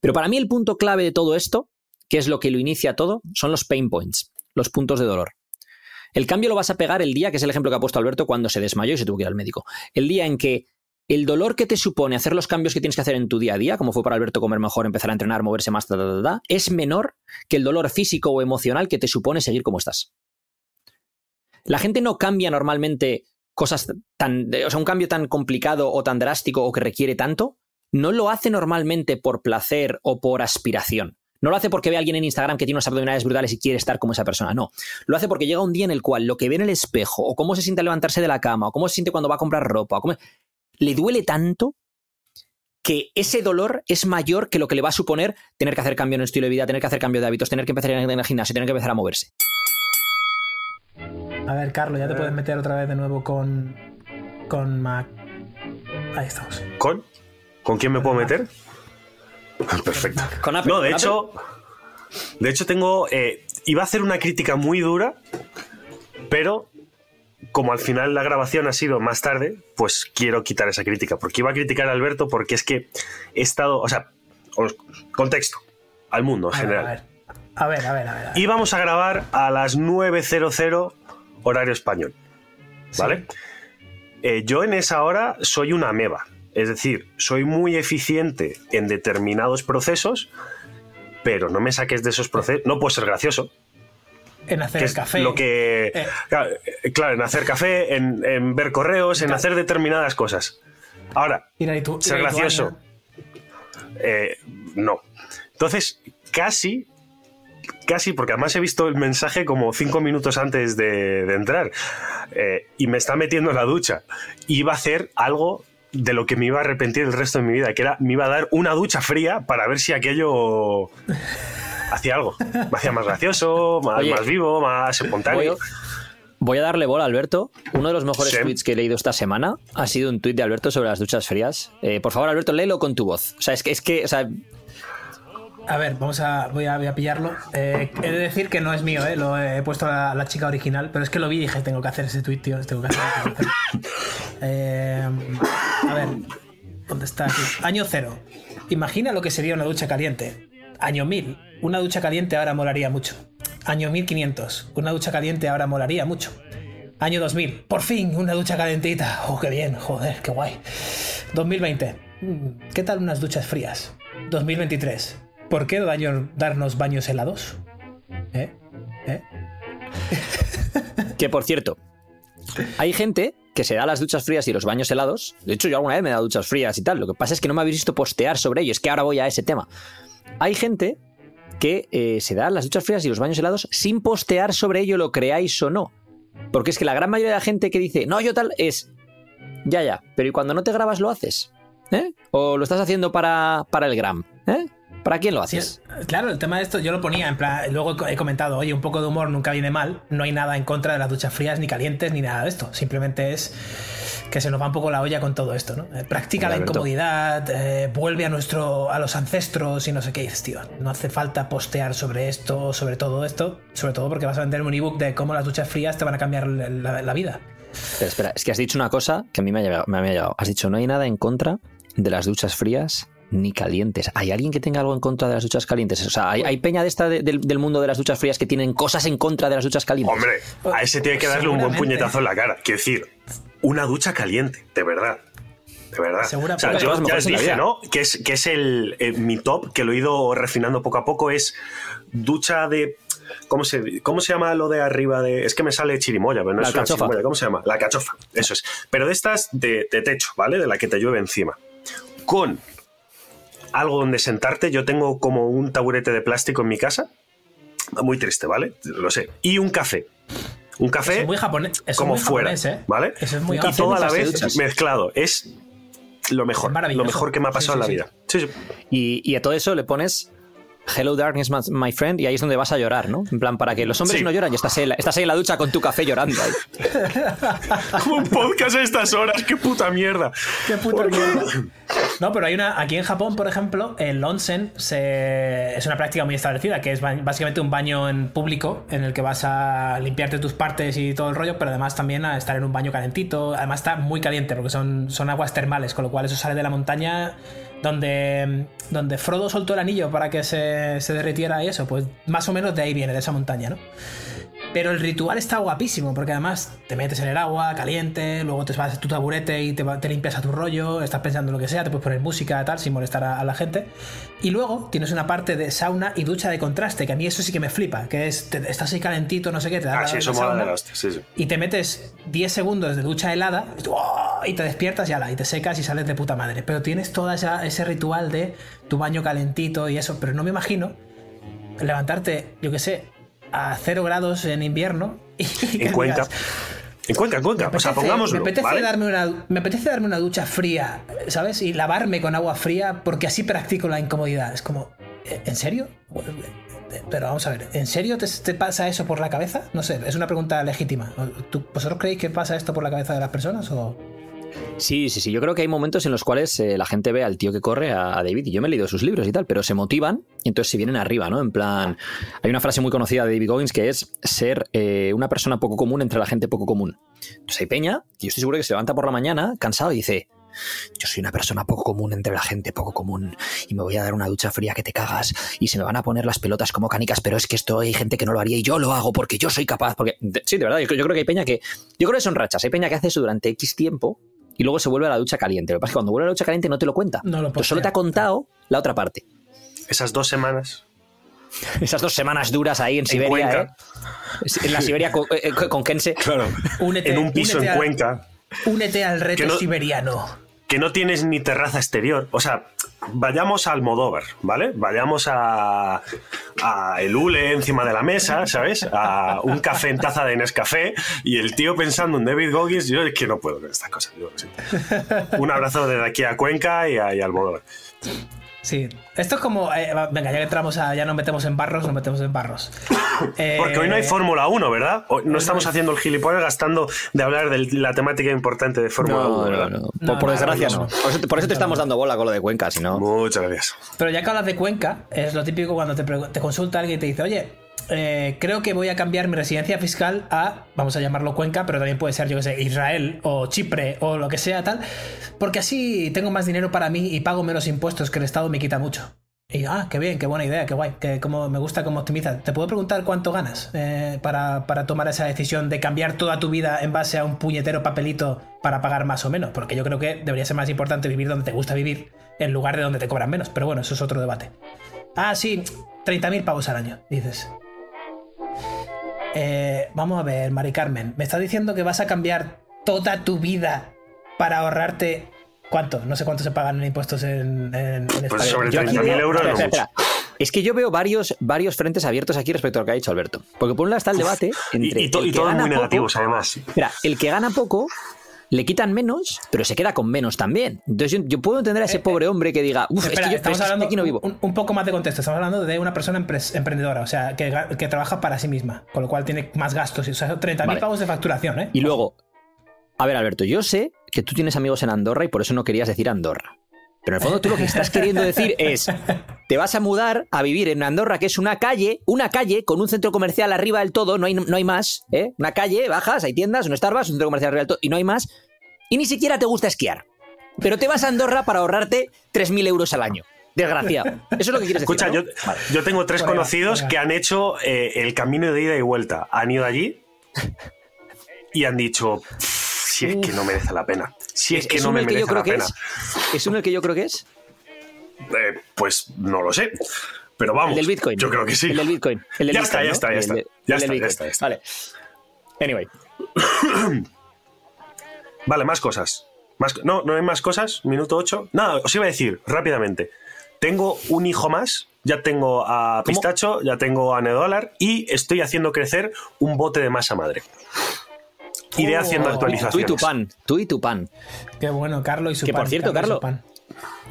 Pero para mí el punto clave de todo esto, que es lo que lo inicia todo, son los pain points, los puntos de dolor. El cambio lo vas a pegar el día, que es el ejemplo que ha puesto Alberto cuando se desmayó y se tuvo que ir al médico. El día en que el dolor que te supone hacer los cambios que tienes que hacer en tu día a día, como fue para Alberto comer mejor, empezar a entrenar, moverse más, es menor que el dolor físico o emocional que te supone seguir como estás. La gente no cambia normalmente cosas tan, o sea, un cambio tan complicado o tan drástico o que requiere tanto, no lo hace normalmente por placer o por aspiración. No lo hace porque ve a alguien en Instagram que tiene unos abdominales brutales y quiere estar como esa persona. No. Lo hace porque llega un día en el cual lo que ve en el espejo, o cómo se siente levantarse de la cama, o cómo se siente cuando va a comprar ropa, o cómo le duele tanto que ese dolor es mayor que lo que le va a suponer tener que hacer cambio en el estilo de vida, tener que hacer cambio de hábitos, tener que empezar a ir el gimnasio, tener que empezar a moverse. A ver, Carlos, ya te puedes meter otra vez de nuevo con. con Mac. Ahí estamos. ¿Con? ¿Con quién me puedo meter? Perfecto. Con Apple, no, de hecho. De hecho, tengo. eh, iba a hacer una crítica muy dura, pero como al final la grabación ha sido más tarde, pues quiero quitar esa crítica. Porque iba a criticar a Alberto porque es que he estado. O sea, contexto. Al mundo en A ver, general. a ver. A ver, a ver, a ver. a ver. Íbamos a grabar a las 9.00 horario español. ¿Vale? Eh, yo en esa hora soy una ameba. Es decir, soy muy eficiente en determinados procesos, pero no me saques de esos procesos. No puedo ser gracioso. En hacer el café. Lo que, Eh. claro, eh, claro, en hacer café, en, en ver correos, en Claro. hacer determinadas cosas. Ahora, ser gracioso. Eh, no. Entonces, casi, casi, porque además he visto el mensaje como cinco minutos antes de, de entrar eh, y me está metiendo en la ducha. Iba a hacer algo de lo que me iba a arrepentir el resto de mi vida, que era, me iba a dar una ducha fría para ver si aquello hacía algo. Me hacía más gracioso, más, Oye, más vivo, más Voy, espontáneo. voy a darle bola a Alberto. Uno de los mejores Sí. tweets que he leído esta semana ha sido un tweet de Alberto sobre las duchas frías. Eh, por favor, Alberto, léelo con tu voz. O sea, es que, es que o sea, A ver, vamos a. Voy a, pillarlo. Eh, he de decir que no es mío, ¿eh? Lo he puesto a la, chica original, pero es que lo vi y dije, tengo que hacer ese tweet, tío. Eh, a ver, ¿dónde está? Aquí. Año cero. Imagina lo que sería una ducha caliente. Año 1000. Una ducha caliente ahora molaría mucho. Año 1500. Una ducha caliente ahora molaría mucho. Año 2000. Por fin, una ducha calentita. Oh, qué bien, joder, qué guay. 2020. Mm, ¿Qué tal unas duchas frías? 2023. ¿Por qué daño darnos baños helados? ¿Eh? ¿Eh? que por cierto, hay gente que se da las duchas frías y los baños helados. De hecho, yo alguna vez me he dado duchas frías y tal. Lo que pasa es que no me habéis visto postear sobre ello. Es que ahora voy a ese tema. Hay gente que eh, se da las duchas frías y los baños helados sin postear sobre ello, lo creáis o no. Porque es que la gran mayoría de la gente que dice, no, yo tal, es, ya, ya, pero ¿y cuando no te grabas lo haces? ¿Eh? ¿O lo estás haciendo para, para el gram? ¿Eh? ¿Para quién lo Sí, haces? claro, el tema de esto yo lo ponía en plan. Luego he comentado, oye, un poco de humor nunca viene mal. No hay nada en contra de las duchas frías, ni calientes, ni nada de esto. Simplemente es que se nos va un poco la olla con todo esto, ¿no? Eh, Practica la incomodidad, eh, vuelve a nuestro, a los ancestros y no sé qué dices, tío. No hace falta postear sobre esto, sobre todo esto, sobre todo porque vas a vender un ebook de cómo las duchas frías te van a cambiar la, la- la vida. Espera, espera, es que has dicho una cosa que a mí me ha, llegado, me ha llegado. Has dicho, no hay nada en contra de las duchas frías ni calientes. ¿Hay alguien que tenga algo en contra de las duchas calientes? O sea, ¿hay, hay peña de esta de- del, del mundo de las duchas frías que tienen cosas en contra de las duchas calientes? Hombre, a ese tiene que darle un buen puñetazo en la cara. Quiero decir, una ducha caliente, de verdad. De verdad. Segura- o sea, yo las ya la dije. ¿no? Que es, que es el, eh, mi top, que lo he ido refinando poco a poco, es ducha de. ¿Cómo se, ¿Cómo se llama lo de arriba de.? Es que me sale chirimoya, pero no La es una alcachofa. chirimoya. ¿Cómo se llama? La cachofa. Eso es. Pero de estas de, de techo, ¿vale? De la que te llueve encima. Con algo donde sentarte. Yo tengo como un taburete de plástico en mi casa. Muy triste, ¿vale? Lo sé. Y un café. Un Eso café es muy japonés. eso es como muy fuera, japonés, ¿eh? ¿vale? Eso es muy y café todo a la vez duchas. mezclado. Es lo mejor, lo mejor que me ha pasado Sí, en sí, la vida. Sí, sí. Y, y a todo eso le pones Hello Darkness, my- my friend, y ahí es donde vas a llorar, ¿no? En plan, para que los hombres Sí. no lloran y estás en, la, estás ahí en la ducha con tu café llorando. ahí. Como un podcast a estas horas, qué puta mierda. Qué puta mierda. No, pero hay una. Aquí en Japón, por ejemplo, el onsen se- es una práctica muy establecida, que es ba- básicamente un baño en público en el que vas a limpiarte tus partes y todo el rollo, pero además también a estar en un baño calentito. Además está muy caliente porque son, son aguas termales, con lo cual eso sale de la montaña donde, donde Frodo soltó el anillo para que se, se derritiera y eso, pues más o menos de ahí viene, de esa montaña, ¿no? Pero el ritual está guapísimo, porque además te metes en el agua caliente, luego te vas a tu taburete y te, limpias a tu rollo, estás pensando en lo que sea, te puedes poner música tal, sin molestar a, a la gente. Y luego tienes una parte de sauna y ducha de contraste, que a mí eso sí que me flipa, que es, te- estás ahí calentito, no sé qué, te da Ah, la- sí, eso mola sauna, de la hostia, sí, sí. y te metes 10 segundos de ducha helada y, tú, ¡oh! y te despiertas y ala, y te secas y sales de puta madre. Pero tienes todo esa- ese ritual de tu baño calentito y eso, pero no me imagino levantarte, yo qué sé, a 0 grados en invierno y En Cuenca. digas, En Cuenca, en Cuenca. me O sea, apetece- pongámoslo. me apetece, ¿vale? darme una, me apetece darme una ducha fría, ¿sabes? Y lavarme con agua fría porque así practico la incomodidad. Es como, ¿eh, ¿en serio? Pero vamos a ver, ¿en serio te, te pasa eso por la cabeza? No sé, es una pregunta legítima. ¿Tú- ¿Vosotros creéis que pasa esto por la cabeza de las personas? O... Sí, sí, sí. Yo creo que hay momentos en los cuales eh, la gente ve al tío que corre, a, David, y yo me he leído sus libros y tal, pero se motivan y entonces se vienen arriba, ¿no? En plan, hay una frase muy conocida de David Goggins que es ser eh, una persona poco común entre la gente poco común. Entonces hay Peña, que yo estoy seguro que se levanta por la mañana cansado y dice, yo soy una persona poco común entre la gente poco común y me voy a dar una ducha fría que te cagas y se me van a poner las pelotas como canicas, pero es que esto hay gente que no lo haría y yo lo hago porque yo soy capaz. Porque, sí, de verdad, yo, yo creo que hay Peña que, yo creo que son rachas, hay Peña que hace eso durante X tiempo y luego se vuelve a la ducha caliente. Lo que pasa es que cuando vuelve a la ducha caliente no te lo cuenta. No lo Entonces solo te ha contado la otra parte. Esas dos semanas. Esas dos semanas duras ahí en En Siberia. ¿eh? En la Siberia con, eh, con Kense. Claro. Únete- en un piso en Cuenca. Únete al reto Que no- siberiano. que no tienes ni terraza exterior. O sea, vayamos a Almodóvar, ¿vale? Vayamos a, a el hule encima de la mesa, ¿sabes? A un café en taza de Nescafé y el tío pensando en David Goggins, yo es que no puedo con estas cosas. Un abrazo desde aquí a Cuenca y a, y. Sí, esto es como. eh, venga, ya que entramos a. Ya nos metemos en barros, nos metemos en barros. Eh, Porque hoy no hay Fórmula 1, ¿verdad? Hoy no estamos haciendo el gilipollas gastando de hablar de la temática importante de Fórmula 1, ¿verdad? Por, No, por no, desgracia no, no. no. Por eso, te- por eso te estamos dando bola con lo de Cuenca, si no. Muchas gracias. Pero ya que hablas de Cuenca, es lo típico cuando te, te consulta alguien y te dice, oye, eh, creo que voy a cambiar mi residencia fiscal a, vamos a llamarlo Cuenca, pero también puede ser, yo que sé, Israel o Chipre o lo que sea, tal, porque así tengo más dinero para mí y pago menos impuestos que el Estado me quita mucho. Y ah, qué bien, qué buena idea, qué guay, que como me gusta cómo optimiza. ¿Te puedo preguntar cuánto ganas eh, para, para tomar esa decisión de cambiar toda tu vida en base a un puñetero papelito para pagar más o menos? Porque yo creo que debería ser más importante vivir donde te gusta vivir en lugar de donde te cobran menos. Pero bueno, eso es otro debate. Ah, sí, 30.000 pavos al año, dices. Eh, vamos a ver, Mari Carmen, ¿me estás diciendo que vas a cambiar toda tu vida para ahorrarte... ¿Cuánto? No sé cuánto se pagan en impuestos en, en, en España. sobre Yo aquí 30.000 veo- euros espera, espera. Es que yo veo varios, varios frentes abiertos aquí respecto a lo que ha dicho Alberto. Porque por un lado está el debate entre y to- y todos muy negativos, además. Espera, el que gana poco le quitan menos, pero se queda con menos también. Entonces yo, yo puedo entender a ese Eh, eh, pobre hombre que diga, uff, es Espera, que yo estamos hablando aquí no vivo. Un, un poco más de contexto. Estamos hablando de una persona emprendedora, o sea, que, trabaja para sí misma, con lo cual tiene más gastos. O sea, 30.000 Vale. pavos de facturación, ¿eh? Y luego, a ver, Alberto, yo sé que tú tienes amigos en Andorra y por eso no querías decir Andorra. Pero en el fondo tú lo que estás queriendo decir es, te vas a mudar a vivir en Andorra, que es una calle, una calle con un centro comercial arriba del todo, no hay, no hay más, ¿eh? Una calle, bajas, hay tiendas, un Starbucks, un centro comercial arriba del todo, y no hay más. Y ni siquiera te gusta esquiar. Pero te vas a Andorra para ahorrarte 3.000 euros al año. Desgraciado. Eso es lo que quieres decir. Escucha, ¿no? yo, Vale. yo tengo tres conocidos que han hecho eh, el camino de ida y vuelta. Han ido allí y han dicho, si es que no merece la pena. Si es, que no me que yo merece creo la que pena. es. ¿Es uno el que yo creo que es? Eh, pues no lo sé. Pero vamos, El del Bitcoin. yo creo que sí. El del Bitcoin. El del Ya Bitcoin, está, ya está, ya está. Ya está, ya está, ya está. Vale. Anyway. Vale, más cosas. Más, no, no hay más cosas. Minuto 8. Nada, os iba a decir rápidamente. Tengo un hijo más. Ya tengo a ¿Cómo? Pistacho, ya tengo a Nedólar y estoy haciendo crecer un bote de masa madre. Iré haciendo y Tú actualizaciones. y tu pan. Tú y tu pan. Qué bueno, Carlos y su Que, por pan, cierto, Carlos, pan.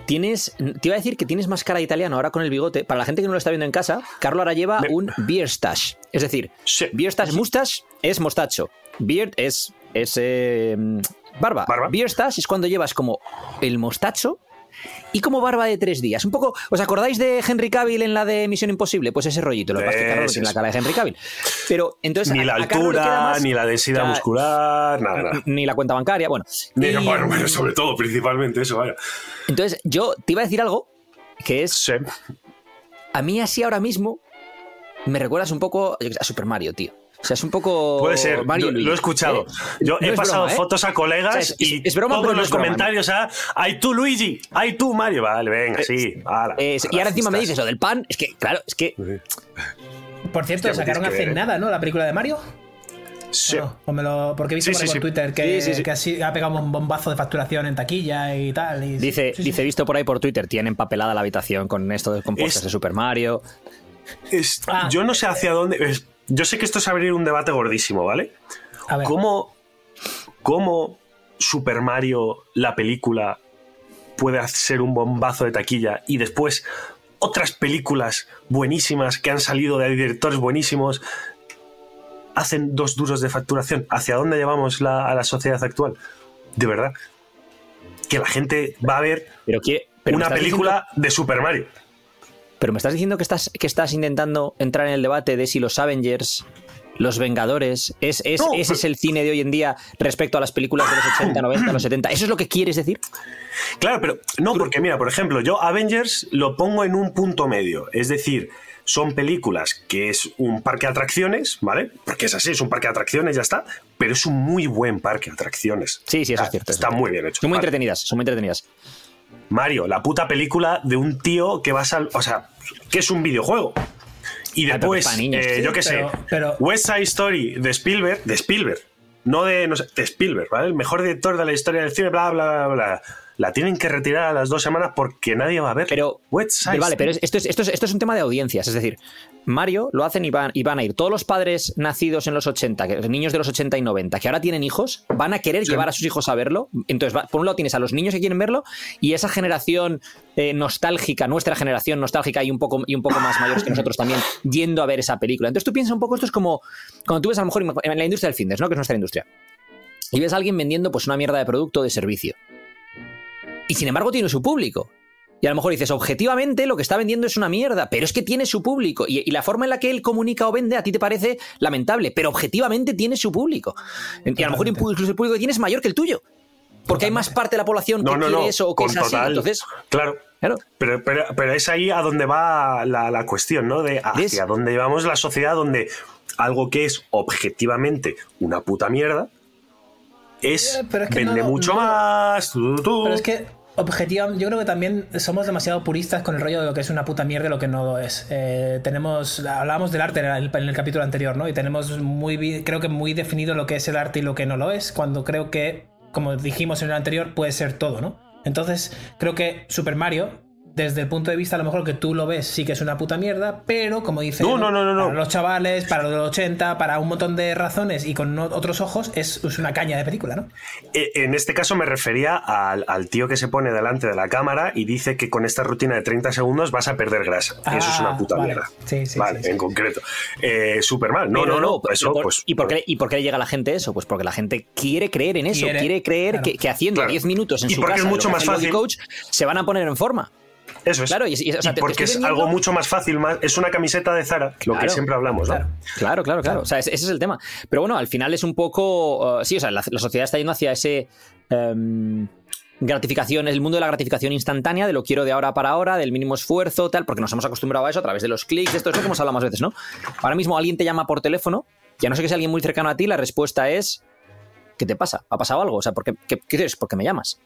Tienes, te iba a decir que tienes más cara de italiano ahora con el bigote. Para la gente que no lo está viendo en casa, Carlo ahora lleva Me- un beer stash. Es decir, Sí. beer stash, mustache es mostacho. Beard es, es eh, barba. Barba. Beer stash es cuando llevas como el mostacho y como barba de tres días. Un poco, ¿os acordáis de Henry Cavill en la de Misión Imposible? Pues ese rollito, lo que pasa es que Carlos no tiene la cara de Henry Cavill. Pero entonces. Ni a- la a altura, más- ni la densidad muscular, nada, nada. Ni la cuenta bancaria, bueno. Ni- Y- bueno, bueno, sobre todo, principalmente eso, vaya. Entonces, yo te iba a decir algo que es. Sí. A mí, así ahora mismo, me recuerdas un poco a Super Mario, tío. O sea, es un poco. Puede ser, Mario lo he escuchado. ¿eh? Yo No he es pasado broma, ¿eh? fotos a colegas O sea, es- y es broma, todos no los ¿no? comentarios a ¡Ay tú Luigi! ¡Ay tú Mario! Vale, venga, sí. ala, Eh, y ahora encima me dices lo del pan. Es que, claro, es que. Por cierto, Hostia, pues sacaron hace nada, ¿no? La película de Mario. Sí. ¿O no? ¿O me lo- porque he visto Sí, por, ahí sí, por sí. Twitter que, Sí, sí, sí. que así ha pegado un bombazo de facturación en taquilla y tal. y- Dice, sí, sí, dice sí. visto por ahí por Twitter, tiene empapelada la habitación con esto de compuestas Es- de Super Mario. Es- Ah. Yo no sé hacia dónde. es- yo sé que esto es abrir un debate gordísimo, ¿vale? A ver, ¿Cómo, cómo Super Mario, la película, puede hacer un bombazo de taquilla y después otras películas buenísimas que han salido de directores buenísimos hacen dos duros de facturación? ¿Hacia dónde llevamos la- a la sociedad actual? De verdad. Que la gente va a ver Pero una película de Super Mario. Pero me estás diciendo que estás, que estás intentando entrar en el debate de si los Avengers. Los Vengadores, es, es- No, ese es el cine de hoy en día respecto a las películas de los 80, 90, los 70. ¿Eso es lo que quieres decir? Claro, pero no, porque mira, por ejemplo, yo Avengers lo pongo en un punto medio. Es decir, son películas que es un parque de atracciones, ¿vale? Porque es así, es un parque de atracciones, ya está. Pero es un muy buen parque de atracciones. Sí, sí, eso Ah, es cierto. eso Está es muy cierto. bien hecho. Son muy Vale. entretenidas, son muy entretenidas. Mario, la puta película de un tío que va a sal- O sea, que es un videojuego. Y después, niños, eh, yo qué sé, pero- West Side Story de Spielberg, de Spielberg, no de, no sé, de Spielberg, ¿vale? El mejor director de la historia del cine, bla, bla, bla, bla. La tienen que retirar a las dos semanas porque nadie va a ver. Pero, West Side vale, Story. pero es- esto es, esto, es, esto es un tema de audiencias. Es decir, Mario lo hacen y van, y van a ir. Todos los padres nacidos en los 80, que, niños de los 80 y 90, que ahora tienen hijos, van a querer llevar a sus hijos a verlo. Entonces, va- por un lado tienes a los niños que quieren verlo y esa generación eh, nostálgica, nuestra generación nostálgica y un, poco, y un poco más mayores que nosotros también, yendo a ver esa película. Entonces tú piensas un poco, esto es como cuando tú ves a lo mejor en la industria del fitness, ¿no? que es nuestra industria. Y ves a alguien vendiendo pues una mierda de producto o de servicio. Y sin embargo tiene su público. Y a lo mejor dices, objetivamente lo que está vendiendo es una mierda, pero es que tiene su público. Y, y la forma en la que él comunica o vende a ti te parece lamentable, pero objetivamente tiene su público. Y a lo mejor incluso el público que tienes es mayor que el tuyo. Porque hay más parte de la población que No, quiere no. eso o que es así. total. Entonces, claro. claro. Pero, pero, pero es ahí a donde va la, la cuestión, ¿no? De ¿Ves? hacia dónde llevamos la sociedad, donde algo que es objetivamente una puta mierda es, pero es que vende no- mucho no- más. tú, tú. Pero es que, objetivamente, yo creo que también somos demasiado puristas con el rollo de lo que es una puta mierda y lo que no lo es. Eh, tenemos, hablábamos del arte en el, en el capítulo anterior, ¿no? Y tenemos muy, creo que muy definido lo que es el arte y lo que no lo es, cuando creo que, como dijimos en el anterior, puede ser todo, ¿no? Entonces, creo que Super Mario, desde el punto de vista a lo mejor que tú lo ves, sí que es una puta mierda, pero como dice No, no, no, no, no. para los chavales, para los de los 80, para un montón de razones y con otros ojos, es, es una caña de película, ¿no? Eh, En este caso me refería al, al tío que se pone delante de la cámara y dice que con esta rutina de 30 segundos vas a perder grasa. y eso es una Ah, puta vale. mierda. Sí, sí, vale, sí, sí. en concreto. Eh, Superman. No, Pero no, no. pero Eso, por- pues, ¿y, por qué, ¿Y por qué le llega a la gente eso? Pues porque la gente quiere creer en eso, Quiere, quiere, creer claro. que, que haciendo Claro. 10 minutos en Y su porque casa es mucho más fácil. coach, se van a poner en forma. Eso es. Claro, y- y- o sea, Y te- te porque es vendiendo- algo mucho más fácil, más, es una camiseta de Zara, lo que siempre hablamos, ¿no? claro. Claro, claro, claro. O sea, ese, ese es el tema. Pero bueno, al final es un poco. uh, sí, o sea, la, la sociedad está yendo hacia ese. em, gratificación, el mundo de la gratificación instantánea, de lo quiero de ahora para ahora, del mínimo esfuerzo, tal, porque nos hemos acostumbrado a eso a través de los clics, esto es lo que hemos hablado más veces, ¿no? Ahora mismo alguien te llama por teléfono, ya no sé que sea alguien muy cercano a ti, la respuesta es. ¿Qué te pasa? ¿Ha pasado algo? O sea, ¿por qué, qué, qué quieres? ¿Por qué me llamas?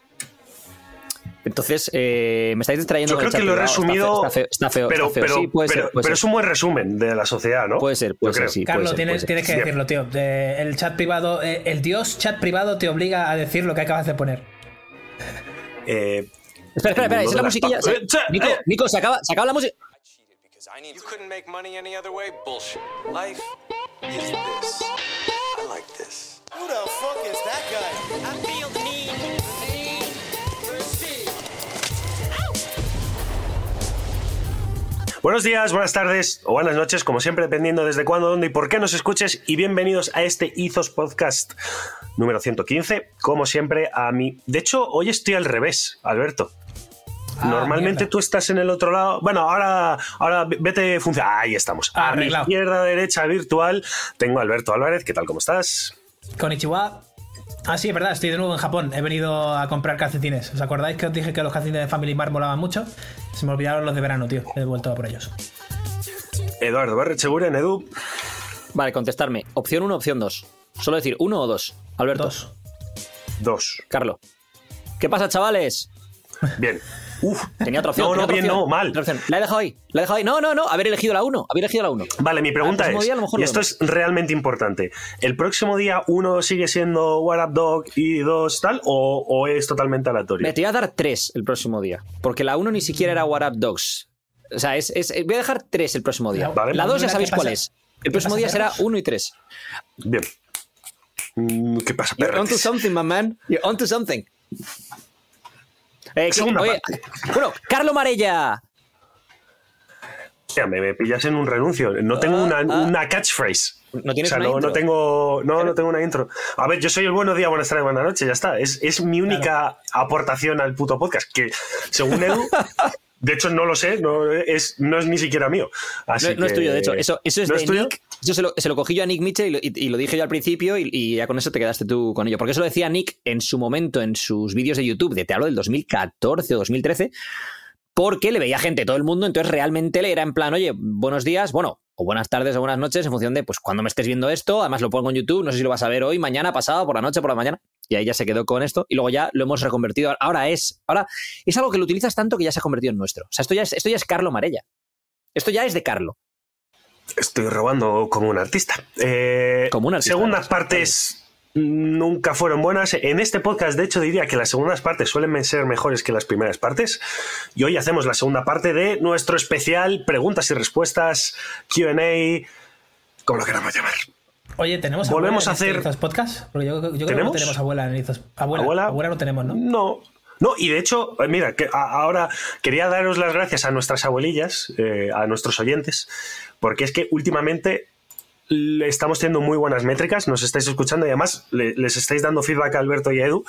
Entonces, eh, me estáis distrayendo. Yo creo que lo he resumido. feo, Está feo, está feo. pero, está feo. pero, Sí, puede pero- ser, puede pero ser. es un buen resumen de la sociedad, ¿no? Puede ser, puede Yo ser, creo. sí. puede Carlos, ser, tienes, puede ser. tienes que decirlo, tío. De- el chat privado, eh, el dios chat privado te obliga a decir lo que acabas de poner. Eh, Espera, espera, espera, esa es la musiquilla. se- Eh, Nico, eh. Nico, se acaba, se acaba la música. You couldn't make money any other way? Bullshit. Life is this. I like this. Who the fuck is that guy? I feel the need, Buenos días, buenas tardes o buenas noches, como siempre, dependiendo desde cuándo, dónde y por qué nos escuches. Y bienvenidos a este Izos Podcast número 115. Como siempre, a mí. De hecho, hoy estoy al revés, Alberto. Ah, Normalmente mierda. tú estás en el otro lado. Bueno, ahora, ahora vete funciona. Ahí estamos. Ah, a mi izquierda, derecha, virtual, tengo a Alberto Álvarez. ¿Qué tal? ¿Cómo estás? Konnichiwa. Ah, sí, es verdad, estoy de nuevo en Japón. He venido a comprar calcetines. ¿Os acordáis que os dije que los calcetines de Family Mart molaban mucho? Se me olvidaron los de verano, tío. He vuelto a por ellos. Eduardo Barrecheguren, Edu. Vale, contestarme. Opción 1, opción 2. Solo decir uno o dos. Alberto. Dos. Dos. Carlo. ¿Qué pasa, chavales? Bien. Uf. Tenía otra opción. No, no, otra bien, opción. no, mal. La he dejado ahí. La he dejado ahí. No, no, no. Haber elegido la 1. Haber elegido la 1. Vale, mi pregunta es, día y esto vemos. es realmente importante, ¿el próximo día uno sigue siendo What Up Dog y dos tal o, o es totalmente aleatorio? Me te voy a dar 3 el próximo día. Porque la 1 ni siquiera era What Up Dogs. O sea, es, es- voy a dejar 3 el próximo día. Vale. La 2 ya ¿Qué sabéis cuál es. El ¿Qué próximo día será perros? 1 y 3. Bien. Mm, ¿Qué pasa, You're onto something, my man. You're onto something. Eh, Segunda oye, parte. bueno, Carlo Marella. Hostia, me, me pillas en un renuncio. No tengo Ah, una, ah. una catchphrase. No tienes o sea, una no, intro. no tengo, no, no tengo una intro. A ver, yo soy el buenos días, buenas tardes, buenas noches, ya está. Es, es mi única aportación al puto podcast, que según Edu, de hecho no lo sé, no es, no es ni siquiera mío. Así No, no es que- tuyo, de hecho. Eso, eso es ¿No de tuyo? Nick. Eso se lo, se lo cogí yo a Nick Mitchell y lo, y- y lo dije yo al principio y, y ya con eso te quedaste tú con ello. Porque eso lo decía Nick en su momento en sus vídeos de YouTube, de te hablo del 2014 o 2013, porque le veía gente, todo el mundo, entonces realmente le era en plan, oye, buenos días, bueno, o buenas tardes o buenas noches en función de, pues, cuando me estés viendo esto, además lo pongo en YouTube, no sé si lo vas a ver hoy, mañana, pasado, por la noche, por la mañana, y ahí ya se quedó con esto, y luego ya lo hemos reconvertido, ahora es, ahora es algo que lo utilizas tanto que ya se ha convertido en nuestro. O sea, esto ya es, esto ya es Carlo Marella. Esto ya es de Carlo. Estoy robando como un artista. Eh, Como un artista, Segundas partes nunca fueron buenas. En este podcast, de hecho, diría que las segundas partes suelen ser mejores que las primeras partes. Y hoy hacemos la segunda parte de nuestro especial preguntas y respuestas, QA, como lo queramos llamar. Oye, ¿tenemos Volvemos abuela a en este hacer- Podcast? Porque yo, yo creo que ¿Tenemos? no tenemos abuela en Izos. Abuela, abuela, no tenemos, ¿no? No. No, y de hecho, eh, mira, que a- ahora quería daros las gracias a nuestras abuelillas, eh, a nuestros oyentes, porque es que últimamente estamos teniendo muy buenas métricas, nos estáis escuchando y además le- les estáis dando feedback a Alberto y a Edu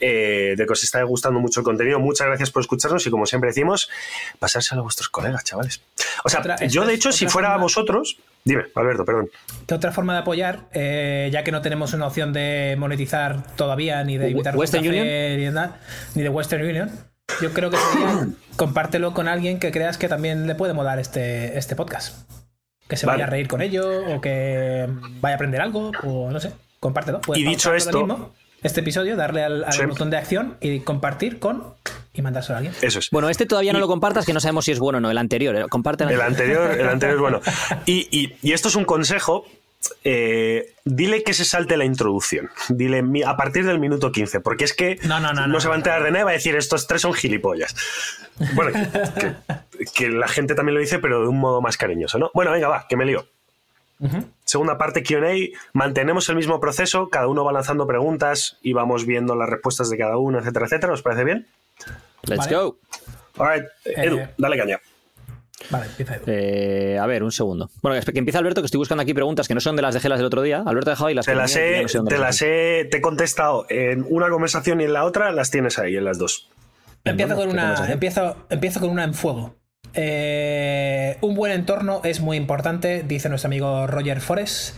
eh, de que os está gustando mucho el contenido. Muchas gracias por escucharnos y como siempre decimos, pasárselo a vuestros colegas, chavales. O sea, Otra- yo de hecho, si fuera forma- vosotros... Dime, Alberto, perdón. ¿Qué otra forma de apoyar, eh, ya que no tenemos una opción de monetizar todavía, ni de invitar Western Union? ni, de nada, ni de Western Union? Yo creo que sería compártelo con alguien que creas que también le puede molar este, este podcast. Que se Vale. vaya a reír con ello, o que vaya a aprender algo, o no sé, compártelo. Puedes Y dicho esto- mismo este episodio, darle al, al Sí. botón de acción y compartir con y mandárselo a alguien. Eso es. Bueno, este todavía no lo compartas, que no sabemos si es bueno o no. El anterior, eh, comparte El anterior, el anterior es bueno. Y, y- y esto es un consejo. Eh, dile que se salte la introducción. Dile a partir del minuto 15, porque es que No, no, no, no, se va a enterar de nada y va a decir estos tres son gilipollas. Bueno, que, que- que la gente también lo dice, pero de un modo más cariñoso, ¿no? Bueno, venga, va, que me lío. Segunda parte QA, mantenemos el mismo proceso, cada uno va lanzando preguntas y vamos viendo las respuestas de cada uno, etcétera, etcétera. ¿Os parece bien? Let's Vale. go. Alright, Edu, Eh, dale caña. Vale, empieza Edu. Eh, a ver, un segundo. Bueno, que empieza Alberto, que estoy buscando aquí preguntas que no son de las de Gelas del otro día. Alberto ha dejado ahí las Te las he, no sé dónde te las las he, te he contestado en una conversación y en la otra, las tienes ahí, en las dos. Empiezo con, ¿Qué una, conversación? empiezo, empiezo con una en fuego. Eh, un buen entorno es muy importante, dice nuestro amigo Roger Forest.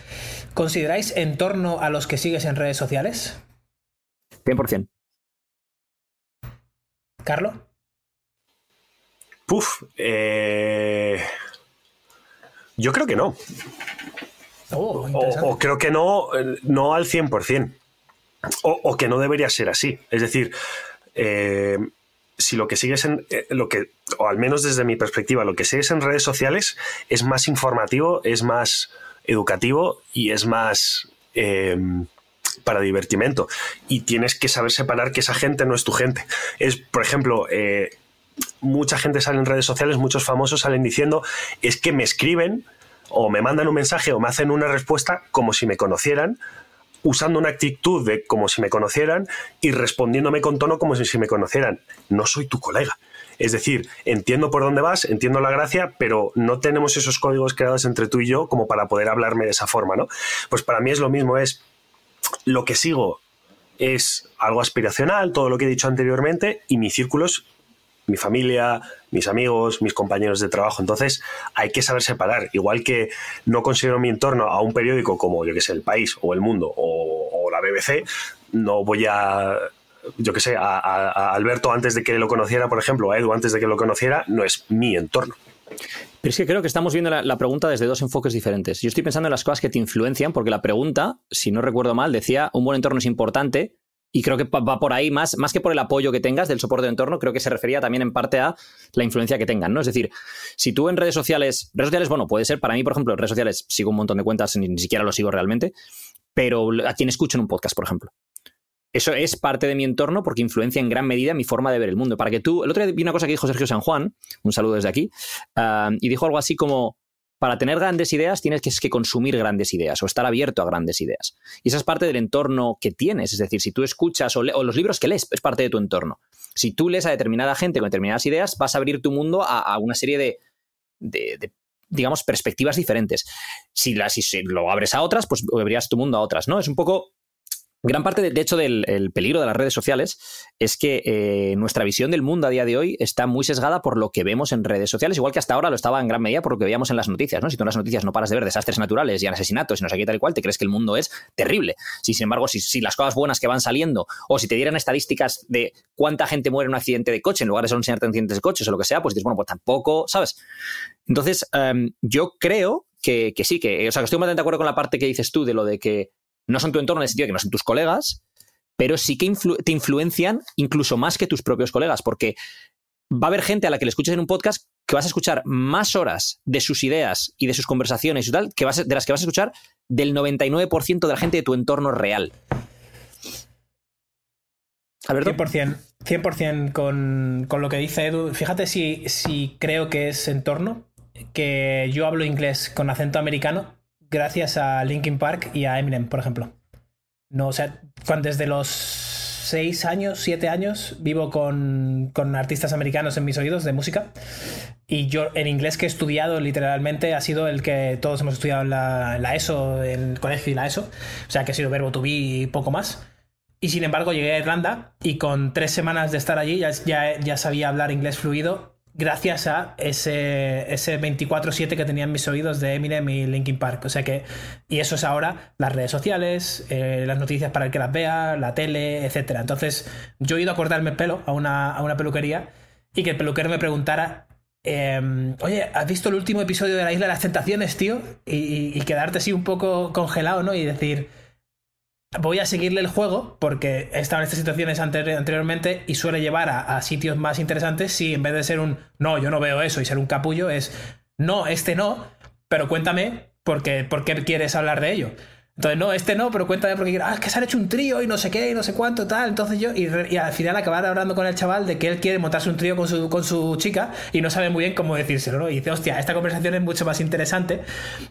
¿Consideráis entorno a los que sigues en redes sociales? 100%. Carlos. Puf, eh, yo creo que no. Oh, O, creo que no, eh, no al 100%. O, o que no debería ser así. Es decir, eh, si lo que sigues en. eh, lo que, o al menos desde mi perspectiva, lo que sigues en redes sociales es más informativo, es más educativo y es más. eh, para divertimento. Y tienes que saber separar que esa gente no es tu gente. Es, por ejemplo, eh, mucha gente sale en redes sociales, muchos famosos salen diciendo, es que me escriben o me mandan un mensaje o me hacen una respuesta como si me conocieran, usando una actitud de como si me conocieran y respondiéndome con tono como si me conocieran. No soy tu colega. Es decir, entiendo por dónde vas, entiendo la gracia, pero no tenemos esos códigos creados entre tú y yo como para poder hablarme de esa forma, ¿no? Pues para mí es lo mismo, es lo que sigo es algo aspiracional, todo lo que he dicho anteriormente, y mi círculo es mi familia, mis amigos, mis compañeros de trabajo. Entonces hay que saber separar. Igual que no considero mi entorno a un periódico como, yo que sé, El País o El Mundo o, la BBC, no voy a yo que sé, a Alberto antes de que lo conociera, por ejemplo, a Edu antes de que lo conociera, no es mi entorno. Pero es que creo que estamos viendo la, la pregunta desde dos enfoques diferentes. Yo estoy pensando en las cosas que te influencian, porque la pregunta, si no recuerdo mal, decía un buen entorno es importante. Y creo que va por ahí, más, más que por el apoyo que tengas del soporte de entorno, creo que se refería también en parte a la influencia que tengan, ¿no? Es decir, si tú en redes sociales, redes sociales, bueno, puede ser, para mí, por ejemplo, en redes sociales sigo un montón de cuentas, ni, ni siquiera lo sigo realmente, pero a quien escucho en un podcast, por ejemplo. Eso es parte de mi entorno porque influencia en gran medida mi forma de ver el mundo. Para que tú, el otro día vi una cosa que dijo Sergio San Juan, un saludo desde aquí, ah, y dijo algo así como, para tener grandes ideas tienes que, consumir grandes ideas o estar abierto a grandes ideas. Y esa es parte del entorno que tienes. Es decir, si tú escuchas o, o los libros que lees, es parte de tu entorno. Si tú lees a determinada gente con determinadas ideas, vas a abrir tu mundo a, una serie de, de- digamos, perspectivas diferentes. Si, las, si lo abres a otras, pues abrirás tu mundo a otras, ¿no? Es un poco... Gran parte, de, de hecho, del el peligro de las redes sociales es que eh, nuestra visión del mundo a día de hoy está muy sesgada por lo que vemos en redes sociales, igual que hasta ahora lo estaba en gran medida por lo que veíamos en las noticias, ¿no? Si tú en las noticias no paras de ver desastres naturales y asesinatos y no sé qué tal y cual, te crees que el mundo es terrible. Si, sin embargo, si, las cosas buenas que van saliendo, o si te dieran estadísticas de cuánta gente muere en un accidente de coche en lugar de solo enseñarte accidentes de coches o lo que sea, pues dices, bueno, pues tampoco, ¿sabes? Entonces, em, yo creo que, que sí, que, o sea, que estoy completamente de acuerdo con la parte que dices tú de lo de que no son tu entorno en el sentido de que no son tus colegas, pero sí que te influencian incluso más que tus propios colegas, porque va a haber gente a la que le escuches en un podcast que vas a escuchar más horas de sus ideas y de sus conversaciones y tal, que vas de las que vas a escuchar del 99% de la gente de tu entorno real. Alberto. 100%, 100% con, con lo que dice Edu. Fíjate si, si creo que es entorno, que yo hablo inglés con acento americano gracias a Linkin Park y a Eminem, por ejemplo. No, o sea, desde los 6 años, 7 años, vivo con, con artistas americanos en mis oídos de música. Y yo, el inglés que he estudiado literalmente ha sido el que todos hemos estudiado en la, en la ESO, en el colegio y la ESO. O sea, que ha sido verbo to be y poco más. Y sin embargo llegué a Irlanda y con tres semanas de estar allí ya, ya, ya sabía hablar inglés fluido gracias a ese, ese 24-7 que tenía en mis oídos de Eminem y Linkin Park. O sea que, y eso es ahora las redes sociales, eh, las noticias para el que las vea, la tele, etc. Entonces yo he ido a cortarme el pelo a una, a una peluquería y que el peluquero me preguntara eh, oye, ¿has visto el último episodio de la Isla de las Tentaciones, tío? Y- y quedarte así un poco congelado, ¿no? Y decir, voy a seguirle el juego porque he estado en estas situaciones anteri- anteriormente y suele llevar a, sitios más interesantes si en vez de ser un no, yo no veo eso y ser un capullo es no, este no, pero cuéntame por qué, por qué quieres hablar de ello. Entonces, no, este no, pero cuéntame porque ah, es que se han hecho un trío y no sé qué y no sé cuánto, tal. Entonces yo, y, al final acabar hablando con el chaval de que él quiere montarse un trío con su, con su chica y no sabe muy bien cómo decírselo, ¿no? Y dice, hostia, esta conversación es mucho más interesante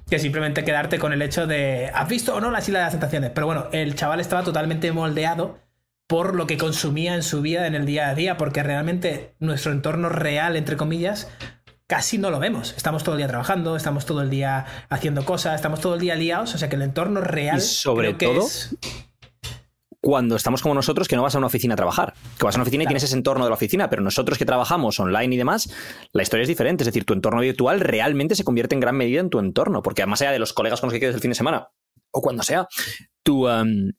que simplemente quedarte con el hecho de, ¿has visto o no la Isla de las Tentaciones? Pero bueno, el chaval estaba totalmente moldeado por lo que consumía en su vida en el día a día, porque realmente nuestro entorno real, entre comillas, casi no lo vemos. Estamos todo el día trabajando, estamos todo el día haciendo cosas, estamos todo el día liados, o sea que el entorno real Y sobre creo que todo, es- cuando estamos como nosotros, que no vas a una oficina a trabajar. Que vas a una oficina y tienes ese entorno de la oficina, pero nosotros que trabajamos online y demás, la historia es diferente. Es decir, tu entorno virtual realmente se convierte en gran medida en tu entorno, porque más allá de los colegas con los que quedes el fin de semana o cuando sea, tú, em,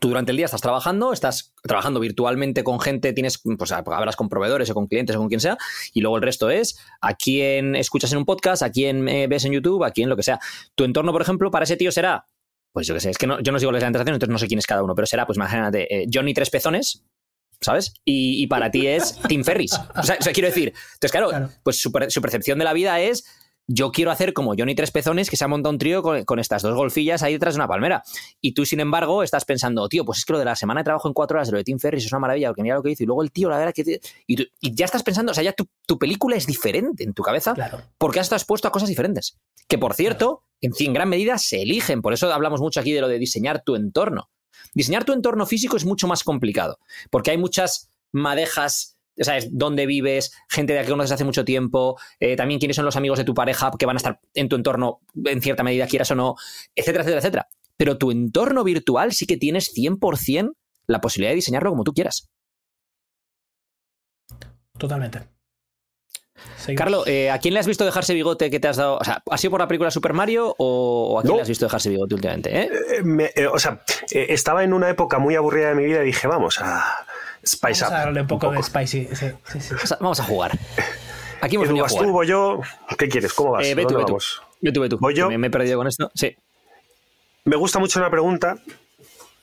tú durante el día estás trabajando, estás trabajando virtualmente con gente, tienes, pues hablas con proveedores o con clientes o con quien sea, y luego el resto es a quién escuchas en un podcast, a quién eh, ves en YouTube, a quién lo que sea. Tu entorno, por ejemplo, para ese tío será pues yo qué sé, es que no, yo no sigo las presentaciones, entonces no sé quién es cada uno, pero será, pues imagínate, eh, Johnny Tres Pezones, ¿sabes? Y, y para ti es Tim Ferris. O sea, o sea, quiero decir, entonces claro, Claro. pues su percepción de la vida es, yo quiero hacer como Johnny Tres Pezones, que se ha montado un trío con, con estas dos golfillas ahí detrás de una palmera. Y tú, sin embargo, estás pensando, tío, pues es que lo de la semana de trabajo en cuatro horas de lo de Tim Ferris es una maravilla, porque mira lo que hizo, y luego el tío, la verdad que... Y, tú- y ya estás pensando, o sea, ya tu, tu película es diferente en tu cabeza Claro. porque has estado expuesto a cosas diferentes. Que por cierto, en, en gran medida se eligen. Por eso hablamos mucho aquí de lo de diseñar tu entorno. Diseñar tu entorno físico es mucho más complicado, porque hay muchas madejas. ¿Sabes? ¿Dónde vives? Gente de la que conoces hace mucho tiempo. eh, también quiénes son los amigos de tu pareja que van a estar en tu entorno en cierta medida, quieras o no, etcétera, etcétera, etcétera. Pero tu entorno virtual sí que tienes 100% la posibilidad de diseñarlo como tú quieras. totalmente. Seguimos. Carlos, eh, ¿a quién le has visto dejarse bigote que te has dado? O sea, ¿ha sido por la película Super Mario o, o a quién No. le has visto dejarse bigote últimamente? eh? Eh, me- eh, o sea, eh, estaba en una época muy aburrida de mi vida y dije, vamos a Spice Vamos a Up. darle un poco, un de poco. spicy. Sí, sí, sí. Vamos a- Vamos a jugar. Aquí hemos Edu, venido a vas jugar. tú, voy yo. ¿Qué quieres? ¿Cómo vas? Eh, ve tú, ¿Dónde ve tú. vamos? Ve tú, ve tú. ¿Voy yo? Me, me he perdido con esto. Sí. Me gusta mucho una pregunta.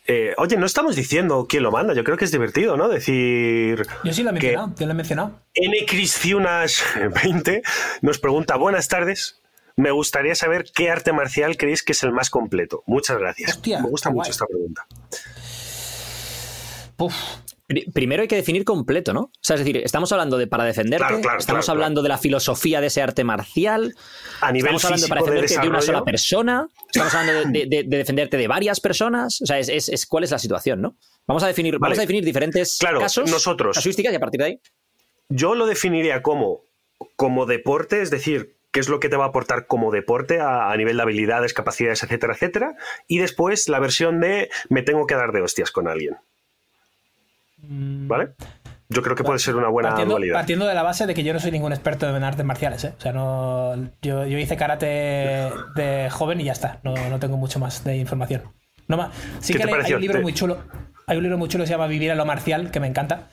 Eh, oye, no estamos diciendo quién lo manda. Yo creo que es divertido, ¿no? Decir. Yo sí lo he mencionado, yo lo he mencionado. N. Cristiunas 20 nos pregunta: Buenas tardes. Me gustaría saber qué arte marcial creéis que es el más completo. Muchas gracias. Hostia, Me gusta mucho guay. esta pregunta. Puf, Pri- Primero hay que definir completo, ¿no? O sea, es decir, estamos hablando de para defenderte, Claro, claro, estamos claro, hablando de la filosofía de ese arte marcial, A nivel estamos hablando de para de defenderte de, una sola persona, estamos hablando de, de- de- de defenderte de varias personas, o sea, es, es- es cuál es la situación, ¿no? Vamos a definir, vamos a definir diferentes Claro, casos, nosotros. casuísticas y a partir de ahí. yo lo definiría como, como deporte, es decir, qué es lo que te va a aportar como deporte a, a nivel de habilidades, capacidades, etcétera, etcétera. Y después la versión de me tengo que dar de hostias con alguien. ¿Vale? Yo creo que puede ser una buena partiendo, dualidad. partiendo de la base de que yo no soy ningún experto en artes marciales, ¿eh? O sea, no. Yo, yo hice karate de joven y ya está. No, no tengo mucho más de información. No más. Sí ¿Qué que te hay, hay un libro muy chulo. Hay un libro muy chulo que se llama Vivir a lo marcial, que me encanta.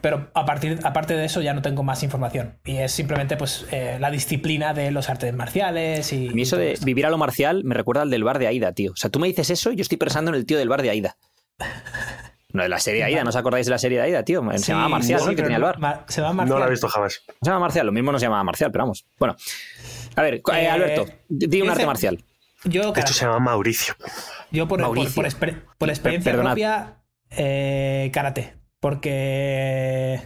Pero a partir, aparte de eso ya no tengo más información. Y es simplemente pues eh, la disciplina de los artes marciales y. A mí eso de esto. vivir a lo marcial me recuerda al del bar de Aida, tío. O sea, tú me dices eso y yo estoy pensando en el tío del bar de Aida. No, de la serie de Aida, ¿no os acordáis de la serie de Aida, tío? Se Sí, llamaba Marcial, sí, ¿no? El que tenía el no- bar. Se llama No marcial. la he visto jamás. Se llama Marcial, lo mismo no se llamaba Marcial, pero vamos. Bueno. A ver, eh, Eh, Alberto, di un arte marcial. Yo, De hecho, se llama Mauricio. Yo por, por, Mauricio. por exper- por experiencia perdonad. propia, eh, karate. Porque...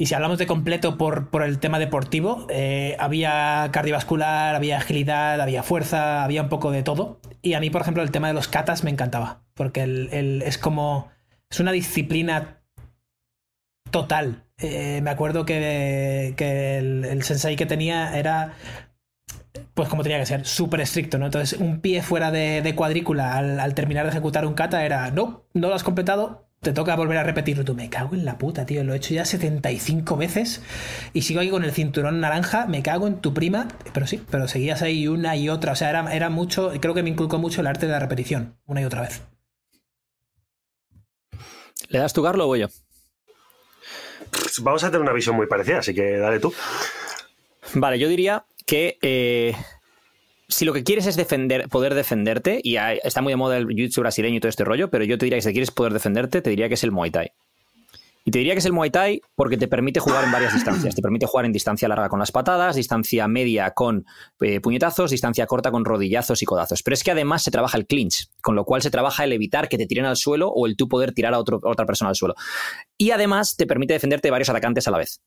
Y si hablamos de completo por, por el tema deportivo, eh, había cardiovascular, había agilidad, había fuerza, había un poco de todo. Y a mí, por ejemplo, el tema de los katas me encantaba. Porque el- es como... Es una disciplina total. Eh, me acuerdo que, que el, el sensei que tenía era pues como tenía que ser, súper estricto, ¿no? Entonces, un pie fuera de, de cuadrícula al, al terminar de ejecutar un kata era, no, no lo has completado, te toca volver a repetirlo. Tú, me cago en la puta, tío, lo he hecho ya 75 veces y sigo aquí con el cinturón naranja, me cago en tu prima, pero sí, pero seguías ahí una y otra, o sea, era, era mucho, creo que me inculcó mucho el arte de la repetición, una y otra vez. ¿Le das tu Carlos o voy yo? Pues vamos a tener una visión muy parecida, así que dale tú. Vale, yo diría que eh, si lo que quieres es defender, poder defenderte, y está muy de moda el jiu-jitsu brasileño y todo este rollo, pero yo te diría que si quieres poder defenderte, te diría que es el Muay Thai. Y te diría que es el Muay Thai porque te permite jugar en varias distancias. Te permite jugar en distancia larga con las patadas, distancia media con eh, puñetazos, distancia corta con rodillazos y codazos. Pero es que además se trabaja el clinch, con lo cual se trabaja el evitar que te tiren al suelo o el tú poder tirar a otra persona al suelo. Y además te permite defenderte de varios atacantes a la vez.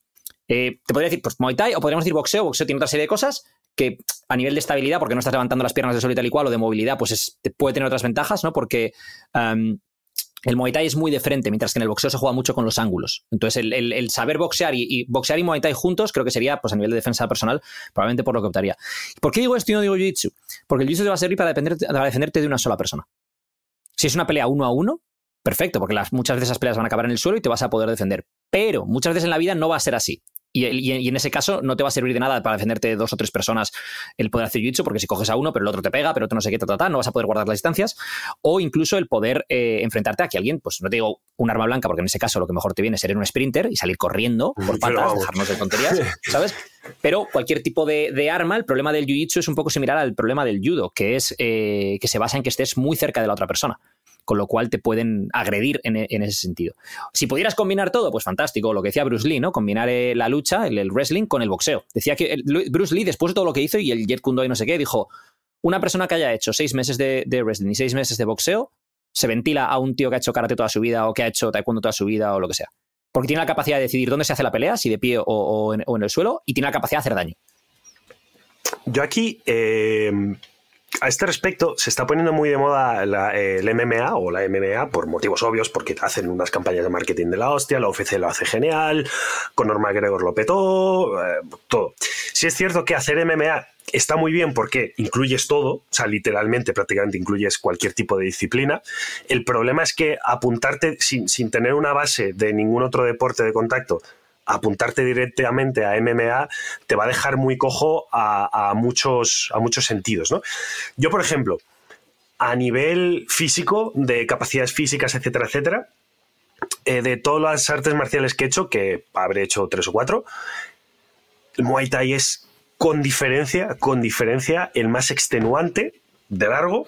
Eh, te podría decir, pues Muay Thai, o podríamos decir boxeo. Boxeo tiene otra serie de cosas que a nivel de estabilidad, porque no estás levantando las piernas de sol y tal y cual, o de movilidad, pues puede tener otras ventajas, ¿no? Porque am, el Muay Thai es muy de frente, mientras que en el boxeo se juega mucho con los ángulos. Entonces, el, saber boxear y, boxear y Muay Thai juntos, creo que sería, pues a nivel de defensa personal, probablemente por lo que optaría. ¿Por qué digo esto y no digo Jiu-Jitsu? Porque el Jiu-Jitsu te va a servir para, para defenderte de una sola persona. Si es una pelea uno a uno, perfecto, porque muchas veces esas peleas van a acabar en el suelo y te vas a poder defender. Pero muchas veces en la vida no va a ser así. Y, en- y en ese caso no te va a servir de nada para defenderte de dos o tres personas el poder hacer jiu-jitsu, porque si coges a uno, pero el otro te pega, pero otro no sé qué, ta, ta, ta, no vas a poder guardar las distancias. O incluso el poder eh, enfrentarte a que alguien, pues no te digo un arma blanca, porque en ese caso lo que mejor te viene es ser un sprinter y salir corriendo por patas, dejarnos de tonterías, ¿sabes? Pero cualquier tipo de, de arma, el problema del jiu-jitsu es un poco similar al problema del judo, que es eh, que se basa en que estés muy cerca de la otra persona con lo cual te pueden agredir en, e- en ese sentido. Si pudieras combinar todo, pues fantástico, lo que decía Bruce Lee, ¿no? Combinar eh, la lucha, el, wrestling, con el boxeo. Decía que Bruce Lee, después de todo lo que hizo y el Jet Kundo y no sé qué, dijo, una persona que haya hecho seis meses de, wrestling y seis meses de boxeo, se ventila a un tío que ha hecho karate toda su vida o que ha hecho taekwondo toda su vida o lo que sea. Porque tiene la capacidad de decidir dónde se hace la pelea, si de pie o, o en, o en el suelo, y tiene la capacidad de hacer daño. Yo aquí, eh, a este respecto, se está poniendo muy de moda eh, el MMA o la MMA por motivos obvios, porque hacen unas campañas de marketing de la hostia, la UFC lo hace genial, Conor McGregor lo petó, eh, todo. Si es cierto que hacer MMA está muy bien porque incluyes todo, o sea, literalmente prácticamente incluyes cualquier tipo de disciplina. El problema es que apuntarte sin, sin tener una base de ningún otro deporte de contacto, apuntarte directamente a MMA te va a dejar muy cojo a, a muchos, a muchos sentidos. ¿no? Yo, por ejemplo, a nivel físico, de capacidades físicas, etcétera, etcétera, eh, de todas las artes marciales que he hecho, que habré hecho tres o cuatro, Muay Thai es con diferencia, con diferencia, el más extenuante, de largo,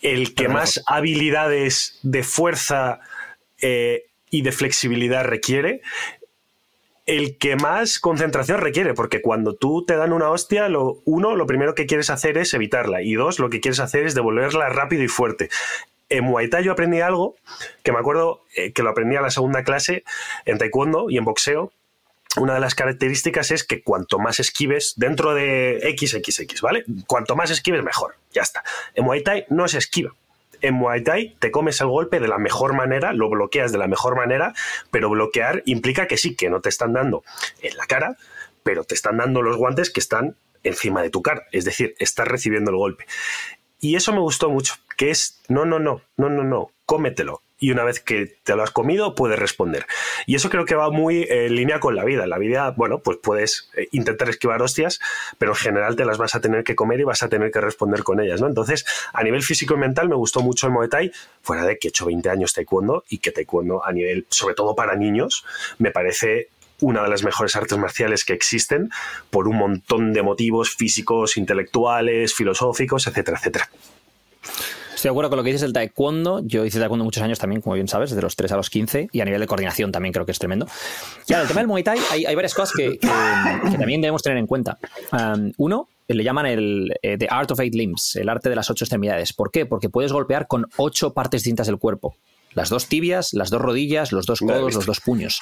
el que más habilidades de fuerza eh, y de flexibilidad requiere, el que más concentración requiere, porque cuando tú te dan una hostia, lo, uno, lo primero que quieres hacer es evitarla, y dos, lo que quieres hacer es devolverla rápido y fuerte. En Muay Thai yo aprendí algo que me acuerdo eh, que lo aprendí a la segunda clase en Taekwondo y en boxeo, una de las características es que cuanto más esquives dentro de XXX, ¿vale? Cuanto más esquives, mejor. Ya está. En Muay Thai no se esquiva. En Muay Thai te comes el golpe de la mejor manera, lo bloqueas de la mejor manera, pero bloquear implica que sí, que no te están dando en la cara, pero te están dando los guantes que están encima de tu cara. Es decir, estás recibiendo el golpe. Y eso me gustó mucho, que es, no, no, no, no, no, no, cómetelo y una vez que te lo has comido puedes responder. Y eso creo que va muy en línea con la vida. En la vida, bueno, pues puedes eh, intentar esquivar hostias, pero en general te las vas a tener que comer y vas a tener que responder con ellas, ¿no? Entonces, a nivel físico y mental me gustó mucho el Muay Thai, fuera de que he hecho 20 años taekwondo y que taekwondo a nivel, sobre todo para niños, me parece una de las mejores artes marciales que existen por un montón de motivos físicos, intelectuales, filosóficos, etcétera, etcétera. Estoy de acuerdo con lo que dices del taekwondo. Yo hice taekwondo muchos años también, como bien sabes, desde los 3 a los 15, y a nivel de coordinación también creo que es tremendo. Ahora, el tema del Muay Thai, hay, varias cosas que, también debemos tener en cuenta. Uno, le llaman el eh, The Art of Eight Limbs, el arte de las ocho extremidades. ¿Por qué? Porque puedes golpear con ocho partes distintas del cuerpo. Las dos tibias, las dos rodillas, los dos codos, los dos puños.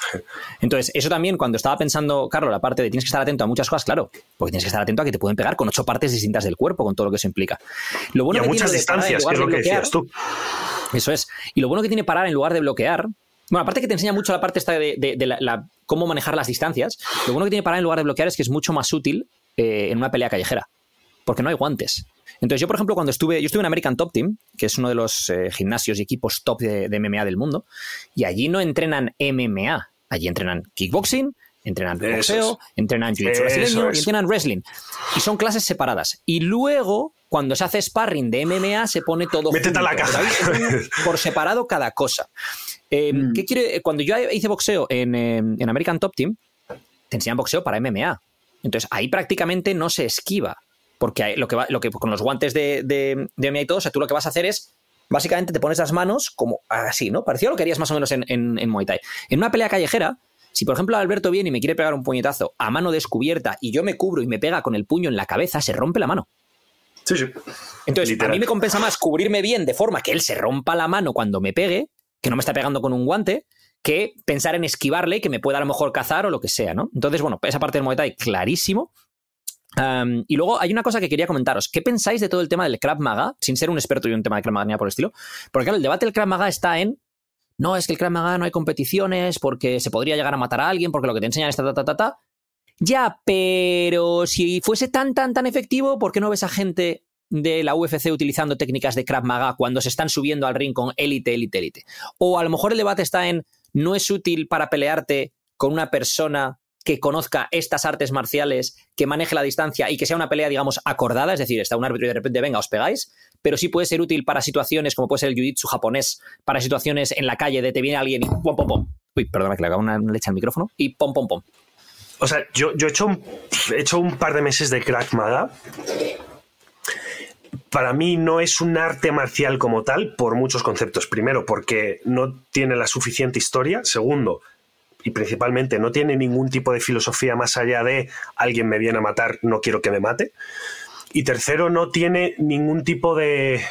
Entonces, eso también, cuando estaba pensando, Carlos, la parte de tienes que estar atento a muchas cosas, claro, porque tienes que estar atento a que te pueden pegar con ocho partes distintas del cuerpo, con todo lo que eso implica. Lo bueno y a que muchas distancias, que es lo que bloquear- decías tú. eso es. Y lo bueno que tiene parar en lugar de bloquear. Bueno, aparte que te enseña mucho la parte esta de, de- de la, la- cómo manejar las distancias, lo bueno que tiene parar en lugar de bloquear es que es mucho más útil eh, en una pelea callejera. Porque no hay guantes. Entonces, yo, por ejemplo, cuando estuve, yo estuve en American Top Team, que es uno de los eh, gimnasios y equipos top de, de MMA del mundo, y allí no entrenan MMA, allí entrenan kickboxing, entrenan boxeo, entrenan jiu-jitsu brasileño y entrenan wrestling. Y son clases separadas. Y luego, cuando se hace sparring de MMA, se pone todo Métete a la caja. Por separado cada cosa. Eh, Mm. ¿qué quiere? Cuando yo hice boxeo en, eh, en American Top Team, te enseñan boxeo para MMA. Entonces ahí prácticamente no se esquiva. Porque lo que va, lo que con los guantes de, de, de y todo, o sea, tú lo que vas a hacer es. Básicamente te pones las manos como así, ¿no? Parecido a lo que harías más o menos en, en, en Muay Thai. En una pelea callejera, si por ejemplo Alberto viene y me quiere pegar un puñetazo a mano descubierta y yo me cubro y me pega con el puño en la cabeza, se rompe la mano. Sí, sí. Entonces, Literal. a mí me compensa más cubrirme bien de forma que él se rompa la mano cuando me pegue, que no me está pegando con un guante, que pensar en esquivarle y que me pueda a lo mejor cazar o lo que sea, ¿no? Entonces, bueno, esa parte del Muay Thai, clarísimo. Y luego hay una cosa que quería comentaros. ¿Qué pensáis de todo el tema del Krav Maga? Sin ser un experto yo en tema de Krav Maga ni por el estilo. Porque claro, el debate del Krav Maga está en. No, es que el Krav Maga no hay competiciones porque se podría llegar a matar a alguien porque lo que te enseñan es ta ta ta ta ta. Ya, pero si fuese tan tan tan efectivo, ¿por qué no ves a gente de la UFC utilizando técnicas de Krav Maga cuando se están subiendo al ring con élite, élite, élite? O a lo mejor el debate está en no es útil para pelearte con una persona que conozca estas artes marciales, que maneje la distancia y que sea una pelea, digamos, acordada, es decir, está un árbitro y de repente, venga, os pegáis, pero sí puede ser útil para situaciones como puede ser el jiu-jitsu japonés, para situaciones en la calle de te viene alguien y pom, pom, pom. Uy, perdona que le haga una leche al micrófono y pom, pom, pom. O sea, yo, he, hecho un, he hecho un par de meses de Krav Maga. Para mí no es un arte marcial como tal por muchos conceptos. Primero, porque no tiene la suficiente historia. Segundo, y principalmente no tiene ningún tipo de filosofía más allá de alguien me viene a matar, no quiero que me mate. Y tercero, no tiene ningún tipo de...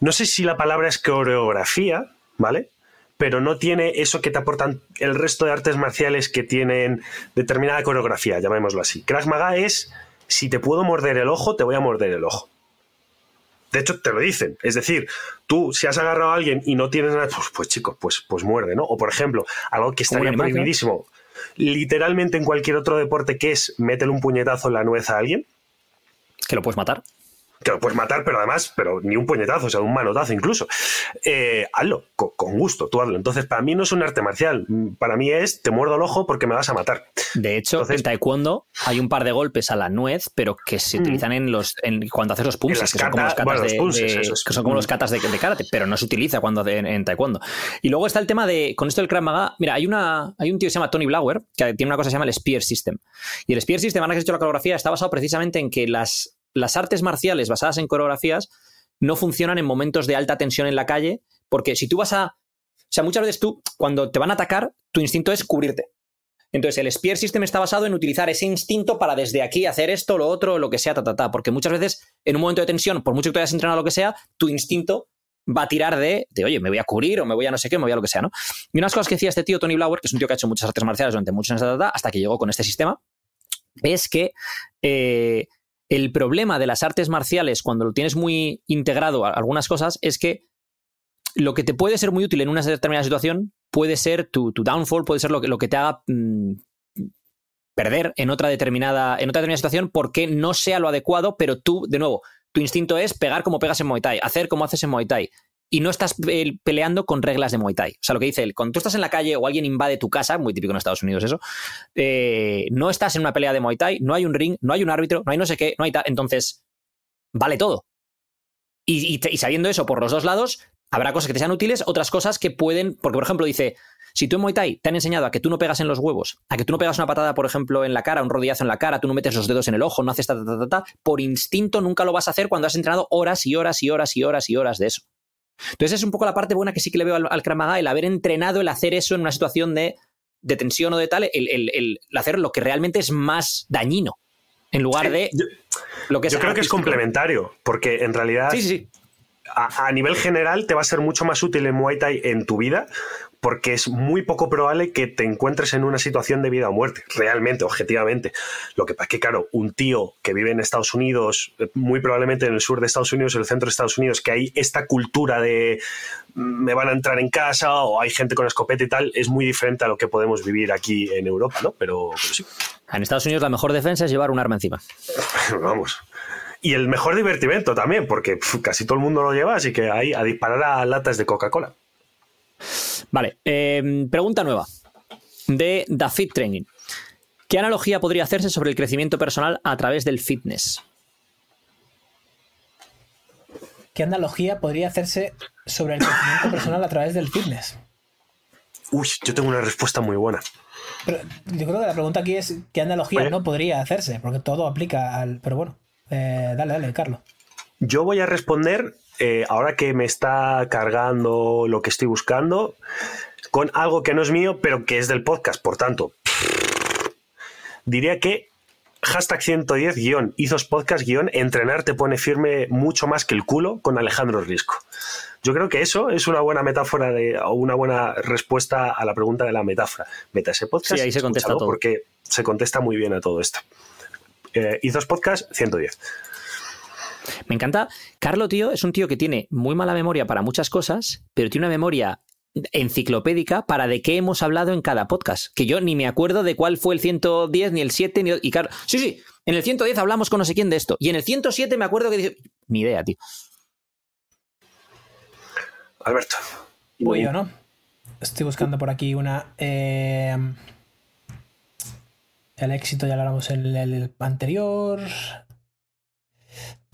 No sé si la palabra es coreografía, ¿vale? Pero no tiene eso que te aportan el resto de artes marciales que tienen determinada coreografía, llamémoslo así. Krav Maga es, si te puedo morder el ojo, te voy a morder el ojo. De hecho, te lo dicen. Es decir, tú, si has agarrado a alguien y no tienes nada, pues, pues chico, pues, pues muerde, ¿no? O por ejemplo, algo que estaría prohibidísimo, literalmente en cualquier otro deporte, que es métele un puñetazo en la nuez a alguien. Que lo puedes matar. Que lo puedes matar, pero además, pero ni un puñetazo, o sea, un manotazo incluso. Eh, hazlo, con, con gusto, tú hazlo. Entonces, para mí no es un arte marcial, para mí es te muerdo el ojo porque me vas a matar. De hecho, Entonces- en taekwondo hay un par de golpes a la nuez, pero que se Mm. utilizan en los en, cuando haces los las que son kata- bueno, los de- es. que son como los katas de, de karate, pero no se utiliza cuando en taekwondo. Y luego está el tema de con esto del Krav Maga, mira, hay una hay un tío que se llama Tony Blauer que tiene una cosa que se llama el Spear System. Y el Spear System, ahora que has hecho la coreografía, está basado precisamente en que las las artes marciales basadas en coreografías no funcionan en momentos de alta tensión en la calle, porque si tú vas a o sea, muchas veces tú, cuando te van a atacar, tu instinto es cubrirte. Entonces, el Spear System está basado en utilizar ese instinto para desde aquí hacer esto, lo otro, lo que sea, ta, ta, ta. Porque muchas veces, en un momento de tensión, por mucho que te hayas entrenado lo que sea, tu instinto va a tirar de, de, oye, me voy a cubrir o me voy a no sé qué, me voy a lo que sea, ¿no? Y unas cosas que decía este tío, Tony Blauer, que es un tío que ha hecho muchas artes marciales durante muchos años, ta, ta, ta, hasta que llegó con este sistema, es que eh, el problema de las artes marciales, cuando lo tienes muy integrado a algunas cosas, es que lo que te puede ser muy útil en una determinada situación puede ser tu, tu downfall, puede ser lo que, lo que te haga mm, perder en otra, determinada, en otra determinada situación porque no sea lo adecuado, pero tú, de nuevo, tu instinto es pegar como pegas en Muay Thai, hacer como haces en Muay Thai. Y no estás peleando con reglas de Muay Thai. O sea, lo que dice él, cuando tú estás en la calle o alguien invade tu casa, muy típico en Estados Unidos eso, eh, no estás en una pelea de Muay Thai, no hay un ring, no hay un árbitro, no hay no sé qué, no hay tal. Entonces, vale todo. Y sabiendo eso por los dos lados, habrá cosas que te sean útiles, otras cosas que pueden. Porque, por ejemplo, dice: si tú en Muay Thai te han enseñado a que tú no pegas en los huevos, a que tú no pegas una patada, por ejemplo, en la cara, un rodillazo en la cara, tú no metes los dedos en el ojo, no haces ta, ta, ta, ta, ta, por instinto nunca lo vas a hacer cuando has entrenado horas y horas y horas y horas y horas de eso. Entonces, es un poco la parte buena que sí que le veo al, al Krav Maga, el haber entrenado, el hacer eso en una situación de, de tensión o de tal, el, el, el, hacer lo que realmente es más dañino. En lugar Sí, de yo- lo que es Yo creo que es complementario, porque en realidad Sí, sí, sí. a, a nivel general te va a ser mucho más útil en Muay Thai en tu vida porque es muy poco probable que te encuentres en una situación de vida o muerte, realmente, objetivamente. Lo que pasa es que, claro, un tío que vive en Estados Unidos, muy probablemente en el sur de Estados Unidos, en el centro de Estados Unidos, que hay esta cultura de mm, me van a entrar en casa o hay gente con escopeta y tal, es muy diferente a lo que podemos vivir aquí en Europa, ¿no? Pero, pero sí, En Estados Unidos la mejor defensa es llevar un arma encima. vamos. Y el mejor divertimento también, porque pf, casi todo el mundo lo lleva, así que ahí a disparar a latas de Coca-Cola. Vale, eh, pregunta nueva de The Fit Training. ¿Qué analogía podría hacerse sobre el crecimiento personal a través del fitness? ¿Qué analogía podría hacerse sobre el crecimiento personal a través del fitness? Uy, yo tengo una respuesta muy buena. Pero yo creo que la pregunta aquí es qué analogía no podría hacerse, porque todo aplica al. Pero bueno, eh, dale, dale, Carlos. Yo voy a responder, eh, ahora que me está cargando lo que estoy buscando, con algo que no es mío, pero que es del podcast. Por tanto, diría que hashtag 110 guion, Izos Podcast guion, entrenar te pone firme mucho más que el culo con Alejandro Risco. Yo creo que eso es una buena metáfora de, o una buena respuesta a la pregunta de la metáfora. Meta ese podcast. Sí, ahí se contesta todo. Porque se contesta muy bien a todo esto. Eh, Izos Podcast 110. Me encanta. Carlo, tío, es un tío que tiene muy mala memoria para muchas cosas, pero tiene una memoria enciclopédica para de qué hemos hablado en cada podcast. Que yo ni me acuerdo de cuál fue el 110, ni el 7, ni... Y Carlos... Sí, sí, en el 110 hablamos con no sé quién de esto. Y en el 107 me acuerdo que dice... Ni idea, tío. Alberto. Voy yo, ¿no? Estoy buscando por aquí una. eh, el éxito ya lo hablamos en el, el anterior.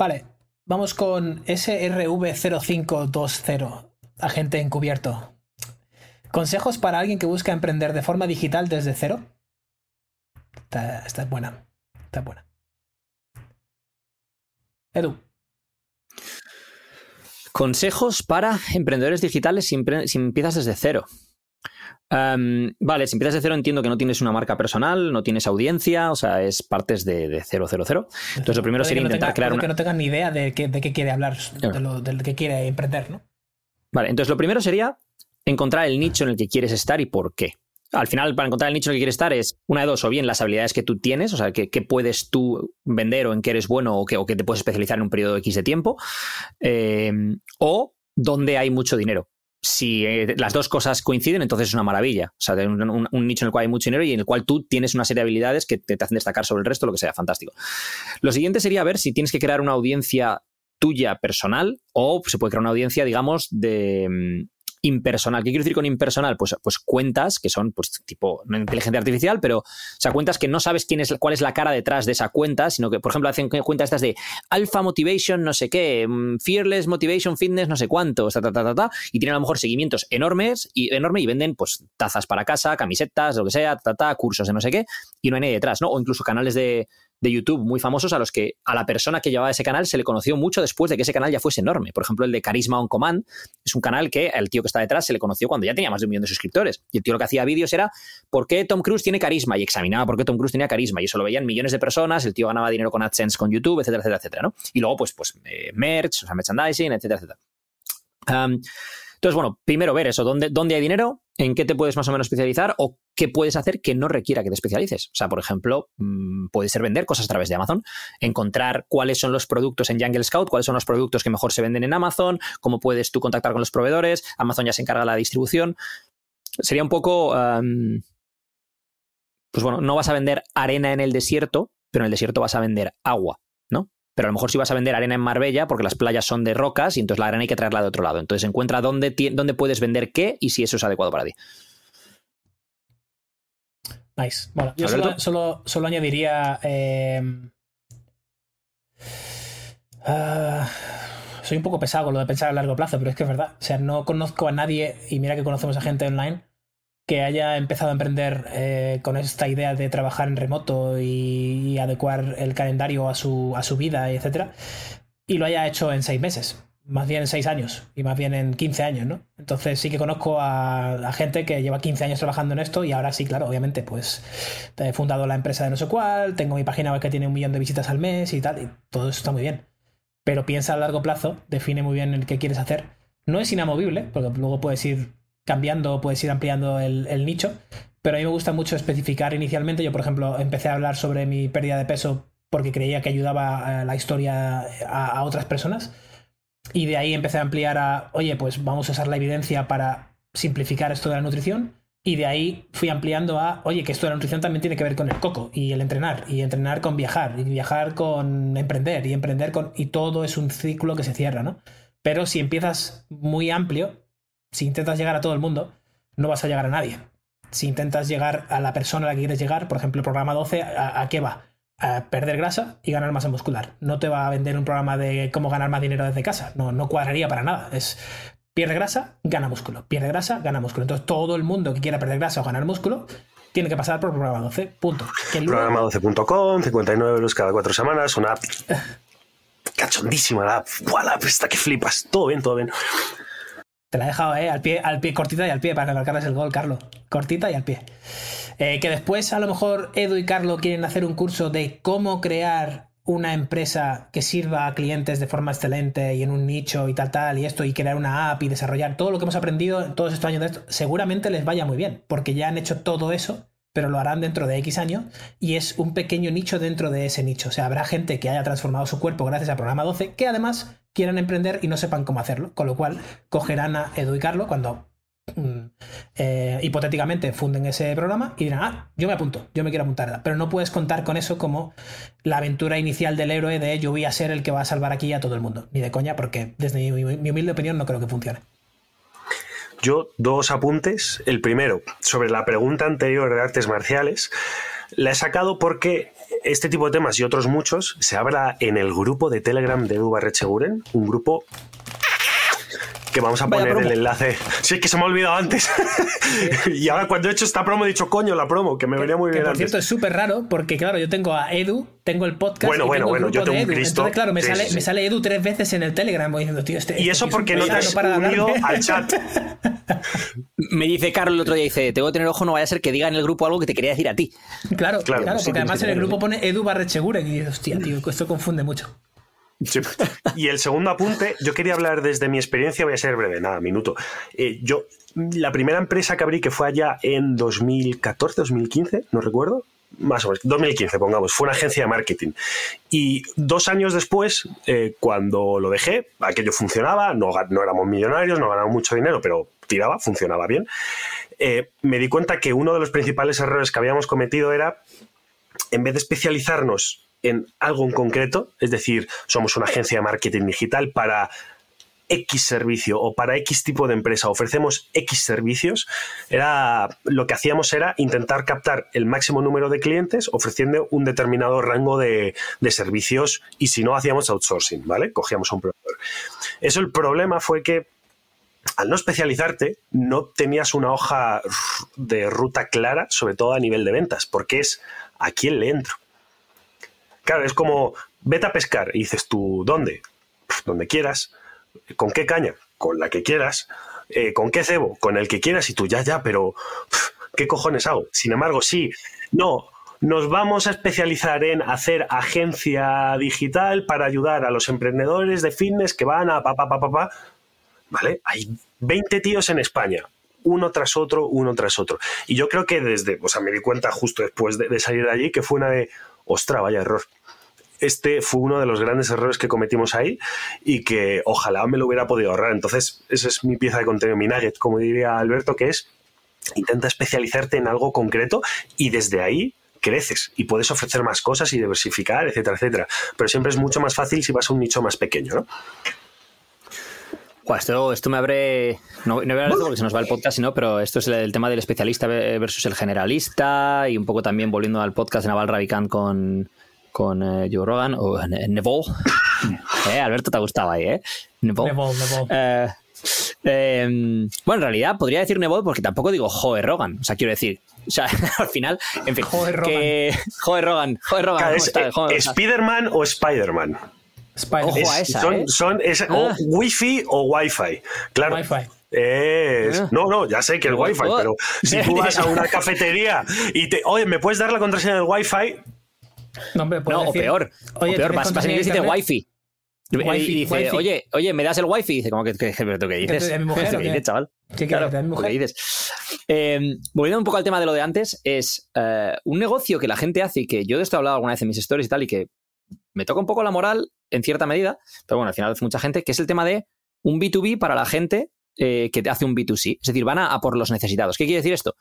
Vale, vamos con SRV0520, agente encubierto. Consejos para alguien que busca emprender de forma digital desde cero. Esta, es buena. Esta es buena. Edu. Consejos para emprendedores digitales si, si empiezas desde cero. Am, vale, si empiezas de cero entiendo que no tienes una marca personal, no tienes audiencia, o sea, es partes de, de cero, cero, cero. Entonces lo primero Puede sería no intentar tenga- crear una... que no tengan ni idea de qué, de qué quiere hablar, de lo, del que quiere emprender, ¿no? Vale, entonces lo primero sería encontrar el nicho en el que quieres estar y por qué. Al final, para encontrar el nicho en el que quieres estar es una de dos, o bien las habilidades que tú tienes, o sea, que, que puedes tú vender o en qué eres bueno o que, o que te puedes especializar en un periodo X de tiempo, eh, o donde hay mucho dinero. Si eh, las dos cosas coinciden, entonces es una maravilla. O sea, un- un nicho en el cual hay mucho dinero y en el cual tú tienes una serie de habilidades que te, te hacen destacar sobre el resto, lo que sea, fantástico. Lo siguiente sería ver si tienes que crear una audiencia tuya personal o se puede crear una audiencia, digamos, de mm, impersonal. ¿Qué quiero decir con impersonal? Pues, pues cuentas que son, pues, tipo, inteligencia artificial, pero, o sea, cuentas que no sabes quién es, cuál es la cara detrás de esa cuenta, sino que, por ejemplo, hacen cuentas estas de Alpha Motivation, no sé qué, mm, Fearless Motivation Fitness, no sé cuántos, ta, ta, ta, ta, ta, y tienen a lo mejor seguimientos enormes y, enorme y venden, pues, tazas para casa, camisetas, lo que sea, ta, ta, cursos de no sé qué, y no hay nadie detrás, ¿no? O incluso canales de, de YouTube muy famosos a los que a la persona que llevaba ese canal se le conoció mucho después de que ese canal ya fuese enorme. Por ejemplo, el de Carisma on Command es un canal que el tío que está detrás se le conoció cuando ya tenía más de un millón de suscriptores. Y el tío lo que hacía vídeos era ¿por qué Tom Cruise tiene carisma? Y examinaba por qué Tom Cruise tenía carisma. Y eso lo veían millones de personas, el tío ganaba dinero con AdSense con YouTube, etcétera, etcétera, etcétera, ¿no? Y luego, pues, pues eh, merch, o sea, merchandising, etcétera, etcétera. Entonces, bueno, primero ver eso, ¿dónde, dónde hay dinero, en qué te puedes más o menos especializar o qué puedes hacer que no requiera que te especialices. O sea, por ejemplo, mm, puede ser vender cosas a través de Amazon, encontrar cuáles son los productos en Jungle Scout, cuáles son los productos que mejor se venden en Amazon, cómo puedes tú contactar con los proveedores, Amazon ya se encarga de la distribución. Sería un poco, pues bueno, no vas a vender arena en el desierto, pero en el desierto vas a vender agua. Pero a lo mejor sí vas a vender arena en Marbella porque las playas son de rocas y entonces la arena hay que traerla de otro lado. Entonces encuentra dónde, dónde puedes vender qué y si eso es adecuado para ti. Nice. Bueno, yo solo, solo, solo añadiría. eh, ah, soy un poco pesado con lo de pensar a largo plazo, pero es que es verdad. O sea, no conozco a nadie, y mira que conocemos a gente online, que haya empezado a emprender eh, con esta idea de trabajar en remoto y, adecuar el calendario a su, a su vida, etcétera, y lo haya hecho en seis meses. Más bien en seis años y más bien en 15 años, ¿no? Entonces sí que conozco a, a gente que lleva 15 años trabajando en esto y ahora sí, claro, obviamente, pues he fundado la empresa de no sé cuál, tengo mi página web que tiene un millón de visitas al mes y tal, y todo eso está muy bien. Pero piensa a largo plazo, define muy bien el que quieres hacer. No es inamovible, porque luego puedes ir cambiando, puedes ir ampliando el, nicho, pero a mí me gusta mucho especificar inicialmente. Yo, por ejemplo, empecé a hablar sobre mi pérdida de peso porque creía que ayudaba a la historia a, a otras personas. Y de ahí empecé a ampliar a, oye, pues vamos a usar la evidencia para simplificar esto de la nutrición. Y de ahí fui ampliando a, oye, que esto de la nutrición también tiene que ver con el coco y el entrenar, y entrenar con viajar, y viajar con emprender, y emprender con... Y todo es un ciclo que se cierra, ¿no? Pero si empiezas muy amplio, si intentas llegar a todo el mundo, no vas a llegar a nadie. Si intentas llegar a la persona a la que quieres llegar, por ejemplo, el programa 12, ¿a, a qué va? A perder grasa y ganar masa muscular. No te va a vender un programa de cómo ganar más dinero desde casa. No, no cuadraría para nada. Es pierde grasa, gana músculo. Pierde grasa, gana músculo. Entonces todo el mundo que quiera perder grasa o ganar músculo tiene que pasar por el programa 12. Punto. Que luego- Programa12.com, 59 euros cada cuatro semanas, una app cachondísima la app. ¡Buah, la app esta que flipas! Todo bien, todo bien. Te la he dejado, ¿eh? Al pie, al pie, cortita y al pie, para que marcaras el gol, Carlos. Cortita y al pie. Eh, que después, a lo mejor, Edu y Carlos quieren hacer un curso de cómo crear una empresa que sirva a clientes de forma excelente y en un nicho y tal, tal, y esto, y crear una app y desarrollar todo lo que hemos aprendido en todos estos años de esto, seguramente les vaya muy bien, porque ya han hecho todo eso, pero lo harán dentro de X años, y es un pequeño nicho dentro de ese nicho. O sea, habrá gente que haya transformado su cuerpo gracias al programa 12, que además quieran emprender y no sepan cómo hacerlo, con lo cual cogerán a Edu y Carlos cuando mm, eh, hipotéticamente funden ese programa y dirán, ah, yo me apunto, yo me quiero apuntar. Pero no puedes contar con eso como la aventura inicial del héroe de yo voy a ser el que va a salvar aquí a todo el mundo. Ni de coña, porque desde mi humilde opinión no creo que funcione. Yo, dos apuntes. El primero, sobre la pregunta anterior de artes marciales, la he sacado porque este tipo de temas y otros muchos se habla en el grupo de Telegram de Edu Barrecheguren, un grupo que vamos a Vaya poner promo. el enlace. Sí, es que se me ha olvidado antes. y ahora cuando he hecho esta promo he dicho, coño, la promo, que me venía muy Que bien por antes. cierto es súper raro porque, claro, yo tengo a Edu, tengo el podcast. Bueno, y bueno, tengo el bueno, grupo yo tengo de un Edu. Cristo. Entonces, claro, me, Sí, sale, sí, me sale Edu tres veces en el Telegram voy diciendo, tío, este. Y este eso porque no te has para unido al chat. Me dice Carlos el otro día, dice, tengo que tener ojo, no vaya a ser que diga en el grupo algo que te quería decir a ti. Claro, Claro, claro, sí, porque además en el grupo pone Edu Barrecheguren y dices, hostia, tío, esto confunde mucho. Y el segundo apunte, yo quería hablar desde mi experiencia, voy a ser breve, nada, minuto. Eh, yo, la primera empresa que abrí, que fue allá en 2014, 2015, no recuerdo, más o menos, 2015, pongamos, fue una agencia de marketing. Y dos años después, eh, cuando lo dejé, aquello funcionaba, no éramos millonarios, no ganábamos mucho dinero, pero tiraba, funcionaba bien. Eh, me di cuenta que uno de los principales errores que habíamos cometido era, en vez de especializarnos en algo en concreto, es decir, somos una agencia de marketing digital para X servicio o para X tipo de empresa ofrecemos X servicios, era lo que hacíamos era intentar captar el máximo número de clientes ofreciendo un determinado rango de, de servicios y si no hacíamos outsourcing, ¿vale? Cogíamos a un proveedor. Eso el problema fue que al no especializarte no tenías una hoja de ruta clara, sobre todo a nivel de ventas, porque es a quién le entro. Claro, es como vete a pescar y dices tú, ¿dónde? Pff, Donde quieras. ¿Con qué caña? Con la que quieras. Eh, ¿Con qué cebo? Con el que quieras y tú ya, ya, pero ¿qué cojones hago? Sin embargo, sí, no, nos vamos a especializar en hacer agencia digital para ayudar a los emprendedores de fitness que van a pa, pa, pa, pa, pa. ¿Vale? Hay 20 tíos en España, uno tras otro, uno tras otro. Y yo creo que desde, o sea, me di cuenta justo después de, de salir de allí que fue una de, ostra, vaya error este fue uno de los grandes errores que cometimos ahí y que ojalá me lo hubiera podido ahorrar. Entonces, esa es mi pieza de contenido, mi nugget, como diría Alberto, que es intenta especializarte en algo concreto y desde ahí creces y puedes ofrecer más cosas y diversificar, etcétera, etcétera. Pero siempre es mucho más fácil si vas a un nicho más pequeño, ¿no? Buah, esto, esto me abre. No, no voy a hablar de esto porque se nos va el podcast, sino, pero esto es el tema del especialista versus el generalista y un poco también volviendo al podcast de Naval Ravikant con, con eh, Joe Rogan o Ne- Neville. Eh, Alberto, te gustaba ahí, ¿eh? Neville. Neville, Neville. Eh, eh, bueno, en realidad podría decir Neville porque tampoco digo Joe Rogan. O sea, quiero decir. O sea, al final, en fin. Joe Rogan. que- Joe Rogan. Joe Rogan. Claro, ¿cómo es, está? Joe- o sea, ¿Spider-Man o Spider-Man? Ojo a Es- esa, son, ¿eh? son- es o Ah. Wi-Fi o Wi-Fi. Claro. Wi-Fi. Es- Ah. No, no, ya sé que el Wi- Wi-Fi, oh. pero si tú vas a una cafetería y te, oye, ¿me puedes dar la contraseña del Wi-Fi? No, No, o peor. Oye, o peor, ¿tienes vas, vas en contraseña inglés y de dice internet? wifi. Wi-Fi, y dice, Wi-Fi. oye, oye, ¿me das el wifi? Y dice, ¿cómo que, que, que- ¿pero qué dices? a mi mujer o ¿Qué qué? dices, chaval? ¿Qué Claro, a mi mujer? ¿qué dices? Eh, volviendo un poco al tema de lo de antes, es eh, un negocio que la gente hace y que yo de esto he hablado alguna vez en mis stories y tal, y que me toca un poco la moral en cierta medida, pero bueno, al final hace mucha gente, que es el tema de un B2B para la gente eh, que hace un B2C. Es decir, van a, a por los necesitados. ¿Qué quiere decir esto?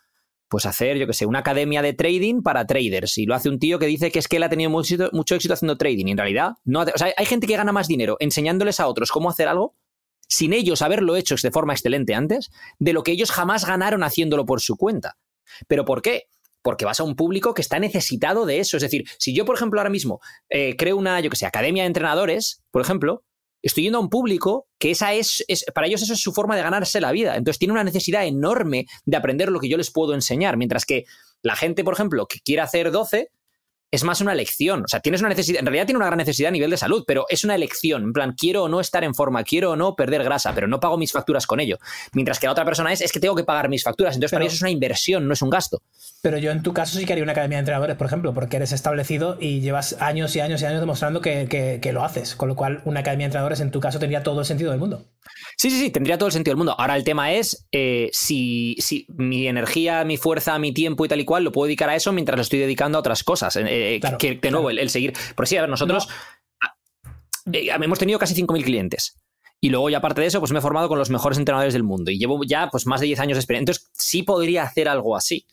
Pues hacer, yo que sé, una academia de trading para traders. Y lo hace un tío que dice que es que él ha tenido mucho mucho éxito haciendo trading. Y en realidad, no o sea, hay gente que gana más dinero enseñándoles a otros cómo hacer algo sin ellos haberlo hecho de forma excelente antes, de lo que ellos jamás ganaron haciéndolo por su cuenta. ¿Pero por qué? Porque vas a un público que está necesitado de eso. Es decir, si yo, por ejemplo, ahora mismo eh, creo una, yo que sé, academia de entrenadores, por ejemplo, estoy yendo a un público que esa es, para ellos eso es su forma de ganarse la vida. Entonces tiene una necesidad enorme de aprender lo que yo les puedo enseñar, mientras que la gente, por ejemplo, que quiere hacer 12 es más una elección. O sea, tienes una necesidad, en realidad tiene una gran necesidad a nivel de salud, pero es una elección. En plan, quiero o no estar en forma, quiero o no perder grasa, pero no pago mis facturas con ello. Mientras que la otra persona es, es que tengo que pagar mis facturas. Entonces, para Pero- ellos es una inversión, no es un gasto. Pero yo en tu caso sí que haría una academia de entrenadores, por ejemplo, porque eres establecido y llevas años y años y años demostrando que, que- que lo haces. Con lo cual, una academia de entrenadores en tu caso tendría todo el sentido del mundo. Sí, sí, sí, tendría todo el sentido del mundo. Ahora el tema es eh, si, si mi energía, mi fuerza, mi tiempo y tal y cual lo puedo dedicar a eso mientras lo estoy dedicando a otras cosas. Eh, eh, Claro, que de nuevo, el, el seguir. Por sí, a ver, nosotros eh, hemos tenido casi 5.000 clientes. Y luego, ya aparte de eso, pues me he formado con los mejores entrenadores del mundo. Y llevo ya pues más de 10 años de experiencia. Entonces, sí podría hacer algo así.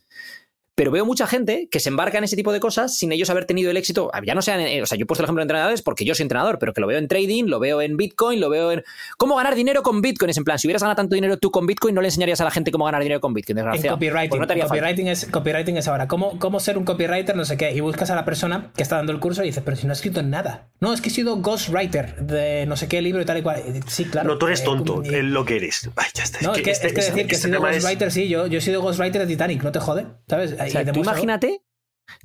Pero veo mucha gente que se embarca en ese tipo de cosas sin ellos haber tenido el éxito. Ya no sean. eh, O sea, yo he puesto el ejemplo de entrenadores porque yo soy entrenador, pero que lo veo en trading, lo veo en Bitcoin, lo veo en. ¿Cómo ganar dinero con Bitcoin? Es en plan, si hubieras ganado tanto dinero tú con Bitcoin, no le enseñarías a la gente cómo ganar dinero con Bitcoin. En Desgraciado. copywriting. Pues no copywriting, es, copywriting es ahora. ¿cómo, ¿Cómo ser un copywriter? No sé qué. Y buscas a la persona que está dando el curso y dices, pero si no he escrito nada. No, es que he sido ghostwriter de no sé qué libro y tal y cual. Sí, claro. No, tú eres eh, tonto, es lo que eres. Ay, ya está. No, es que, este- es que este- decir que he sido tema es- ghostwriter, sí, yo, yo he sido ghostwriter de Titanic, no te jode, ¿sabes? O Y sea, tú imagínate,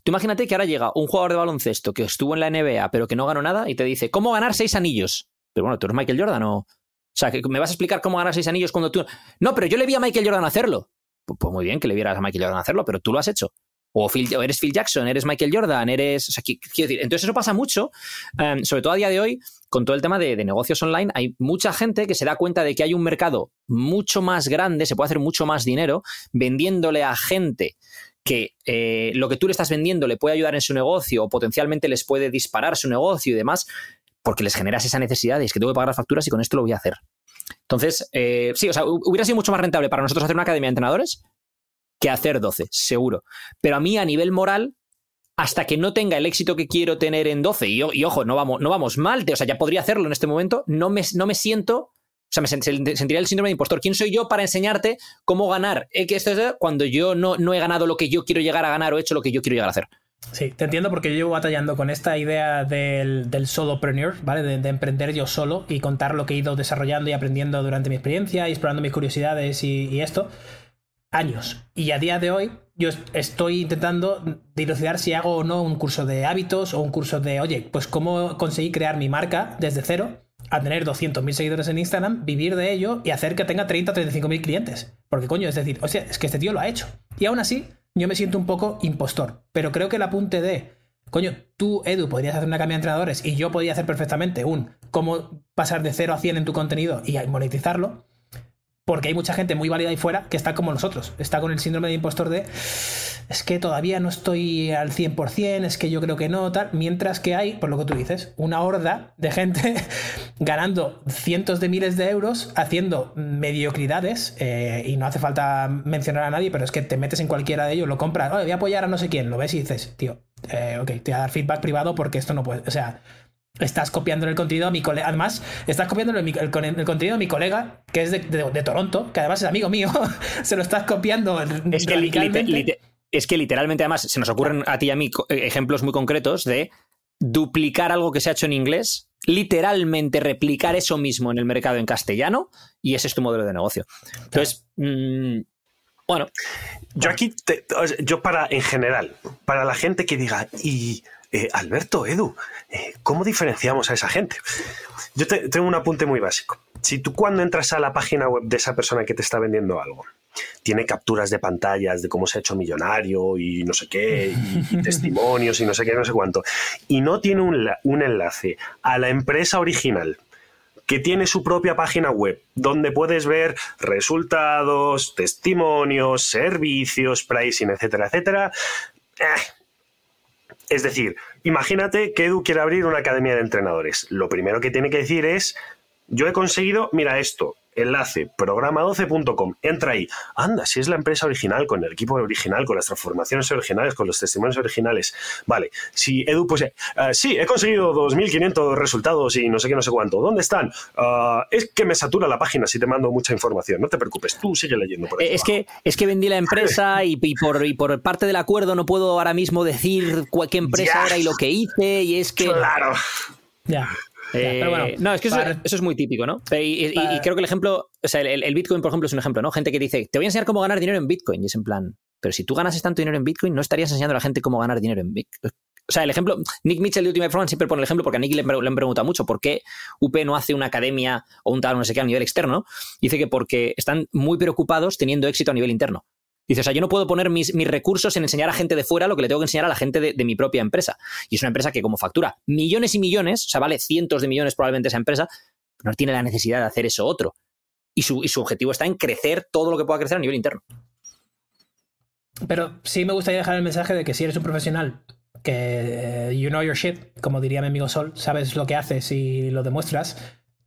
tú imagínate que ahora llega un jugador de baloncesto que estuvo en la NBA pero que no ganó nada y te dice, ¿cómo ganar seis anillos? Pero bueno, tú eres Michael Jordan o... O sea, que me vas a explicar cómo ganar seis anillos cuando tú... No, pero yo le vi a Michael Jordan hacerlo. Pues, pues muy bien que le vieras a Michael Jordan hacerlo, pero tú lo has hecho. O, Phil- o eres Phil Jackson, eres Michael Jordan, eres... O sea, qui- quiero decir, entonces eso pasa mucho, eh, sobre todo a día de hoy, con todo el tema de, de negocios online, hay mucha gente que se da cuenta de que hay un mercado mucho más grande, se puede hacer mucho más dinero vendiéndole a gente que eh, lo que tú le estás vendiendo le puede ayudar en su negocio o potencialmente les puede disparar su negocio y demás, porque les generas esa necesidad de es que tengo que pagar las facturas y con esto lo voy a hacer. Entonces, eh, sí, o sea, hubiera sido mucho más rentable para nosotros hacer una academia de entrenadores que hacer 12, seguro. Pero a mí, a nivel moral, hasta que no tenga el éxito que quiero tener en 12, y, y ojo, no vamos, no vamos mal, o sea, ya podría hacerlo en este momento, no me, no me siento sea, me sentiría el síndrome de impostor. ¿Quién soy yo para enseñarte cómo ganar esto cuando yo no, no he ganado lo que yo quiero llegar a ganar o he hecho lo que yo quiero llegar a hacer? Sí, te entiendo porque yo llevo batallando con esta idea del, del solopreneur, ¿vale? De, emprender yo solo y contar lo que he ido desarrollando y aprendiendo durante mi experiencia explorando mis curiosidades y esto. Años. Y a día de hoy yo estoy intentando dilucidar si hago o no un curso de hábitos o un curso de, oye, pues cómo conseguí crear mi marca desde cero a tener 200.000 seguidores en Instagram, vivir de ello y hacer que tenga 30 o 35.000 clientes. Porque coño, es decir, o sea, es que este tío lo ha hecho. Y aún así, yo me siento un poco impostor. Pero creo que el apunte de, coño, tú, Edu, podrías hacer una cambia de entrenadores y yo podría hacer perfectamente un cómo pasar de 0 a 100 en tu contenido y monetizarlo. Porque hay mucha gente muy válida ahí fuera que está como nosotros. Está con el síndrome de impostor de es que todavía no estoy al 100%, es que yo creo que no, tal. Mientras que hay, por lo que tú dices, una horda de gente ganando cientos de miles de euros haciendo mediocridades. Eh, y no hace falta mencionar a nadie, pero es que te metes en cualquiera de ellos, lo compras, voy a apoyar a no sé quién, lo ves y dices, tío, eh, ok, te voy a dar feedback privado porque esto no puede. O sea, estás copiando el contenido a mi colega. Además, estás copiando el, el, contenido de mi colega, que es de, Toronto, que además es amigo mío. se lo estás copiando. Es que es que literalmente además se nos ocurren a ti y a mí eh, ejemplos muy concretos de duplicar algo que se ha hecho en inglés, literalmente replicar eso mismo en el mercado en castellano y ese es tu modelo de negocio. Entonces, mm, bueno. Yo aquí, yo para, en general, para la gente que diga, y eh, Alberto, Edu, eh, ¿cómo diferenciamos a esa gente? Yo tengo un apunte muy básico. Si tú cuando entras a la página web de esa persona que te está vendiendo algo, tiene capturas de pantallas de cómo se ha hecho millonario y no sé qué, y, testimonios y no sé qué, no sé cuánto. Y no tiene un, un enlace a la empresa original que tiene su propia página web, donde puedes ver resultados, testimonios, servicios, pricing, etcétera, etcétera. Eh. Es decir, imagínate que Edu quiere abrir una academia de entrenadores. Lo primero que tiene que decir es, yo he conseguido, mira esto, enlace programa12.com, entra ahí, anda, si es la empresa original, con el equipo original, con las transformaciones originales, con los testimonios originales. Vale, si Edu, pues eh, sí, he conseguido 2.500 resultados y no sé qué, no sé cuánto. ¿Dónde están? Ah, es que me satura la página si te mando mucha información. No te preocupes, tú sigue leyendo. Por es, que, es que vendí la empresa y, por, y por parte del acuerdo no puedo ahora mismo decir qué empresa era y lo que hice y es que... Claro. Ya. Eh, no, es que eso, es muy típico, ¿no? Y, creo que el ejemplo, o sea, el, Bitcoin, por ejemplo, es un ejemplo, ¿no? Gente que dice, te voy a enseñar cómo ganar dinero en Bitcoin. Y es en plan, pero si tú ganas tanto dinero en Bitcoin, no estarías enseñando a la gente cómo ganar dinero en Bitcoin. O sea, el ejemplo, Nick Mitchell de Ultimate Performance siempre pone el ejemplo porque a Nick le, le han preguntado mucho por qué UP no hace una academia o un tal, no sé qué, a nivel externo. Dice que porque están muy preocupados teniendo éxito a nivel interno. Dice, o sea, yo no puedo poner mis, recursos en enseñar a gente de fuera lo que le tengo que enseñar a la gente de, mi propia empresa. Y es una empresa que como factura millones y millones, o sea, vale cientos de millones probablemente esa empresa, no tiene la necesidad de hacer eso otro. Y su, objetivo está en crecer todo lo que pueda crecer a nivel interno. Pero sí me gustaría dejar el mensaje de que si eres un profesional que eh, you know your shit, como diría mi amigo Sol, sabes lo que haces y lo demuestras,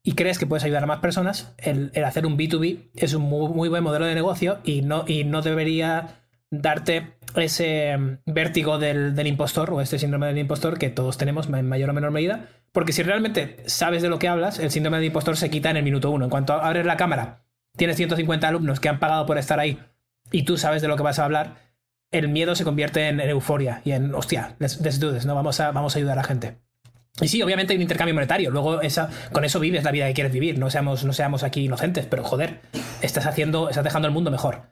y crees que puedes ayudar a más personas, el, hacer un B2B es un muy, buen modelo de negocio y no, y no debería darte ese mm, vértigo del, impostor o este síndrome del impostor que todos tenemos en mayor o menor medida. Porque si realmente sabes de lo que hablas, el síndrome del impostor se quita en el minuto uno. En cuanto abres la cámara, tienes 150 alumnos que han pagado por estar ahí y tú sabes de lo que vas a hablar, el miedo se convierte en, euforia y en, hostia, let's, do ¿no? Vamos a, vamos a ayudar a la gente. Y sí, obviamente hay un intercambio monetario. Luego esa, con eso vives la vida que quieres vivir. No seamos, no seamos aquí inocentes, pero joder, estás haciendo, estás dejando el mundo mejor.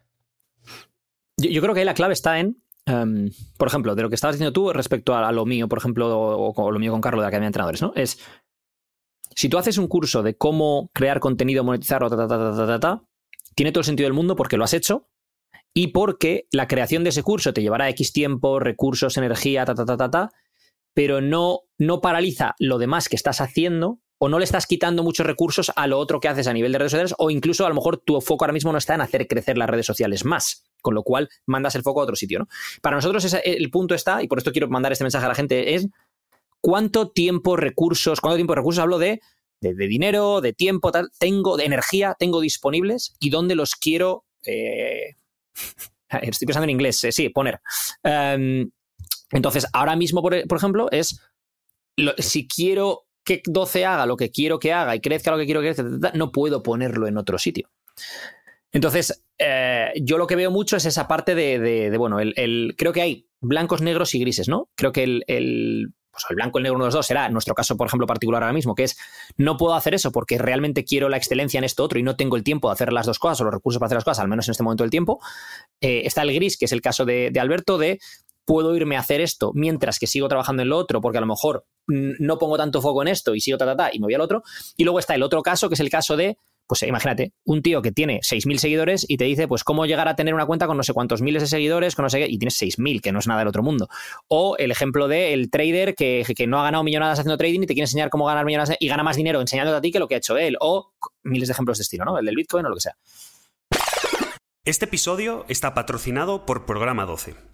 Yo, creo que ahí la clave está en, em, por ejemplo, de lo que estabas diciendo tú respecto a, lo mío, por ejemplo, o, lo mío con Carlos de la Academia de Entrenadores, ¿no? Es si tú haces un curso de cómo crear contenido, monetizarlo, ta, ta, ta, ta, ta, ta, tiene todo el sentido del mundo porque lo has hecho y porque la creación de ese curso te llevará X tiempo, recursos, energía, ta, ta, ta, ta, ta, pero no, no paraliza lo demás que estás haciendo o no le estás quitando muchos recursos a lo otro que haces a nivel de redes sociales o incluso a lo mejor tu foco ahora mismo no está en hacer crecer las redes sociales más con lo cual mandas el foco a otro sitio. ¿no? Para nosotros el punto está, y por esto quiero mandar este mensaje a la gente, es cuánto tiempo, recursos, cuánto tiempo, recursos hablo de, de, de dinero, de tiempo, tal, tengo, de energía, tengo disponibles y dónde los quiero. eh, estoy pensando en inglés, eh, sí, poner. Em, entonces, ahora mismo, por, por ejemplo, es si quiero que 12 haga lo que quiero que haga y crezca lo que quiero que crezca, no puedo ponerlo en otro sitio. Entonces, eh, yo lo que veo mucho es esa parte de, bueno, el, creo que hay blancos, negros y grises, ¿no? Creo que el, el, pues el blanco, el negro, uno de los dos será, nuestro caso, por ejemplo, particular ahora mismo, que es, no puedo hacer eso porque realmente quiero la excelencia en esto otro y no tengo el tiempo de hacer las dos cosas o los recursos para hacer las cosas, al menos en este momento del tiempo. Eh, está el gris, que es el caso de Alberto, de puedo irme a hacer esto mientras que sigo trabajando en lo otro, porque a lo mejor no pongo tanto foco en esto y sigo ta, ta, ta, y me voy al otro. Y luego está el otro caso, que es el caso de, pues eh, imagínate, un tío que tiene 6.000 seguidores y te dice, pues, cómo llegar a tener una cuenta con no sé cuántos miles de seguidores, con no sé qué, y tienes 6.000, que no es nada del otro mundo. O el ejemplo de el trader que, que no ha ganado millonadas haciendo trading y te quiere enseñar cómo ganar millonadas y gana más dinero enseñándote a ti que lo que ha hecho él. O miles de ejemplos de estilo, ¿no? El del Bitcoin o lo que sea. Este episodio está patrocinado por Programa 12.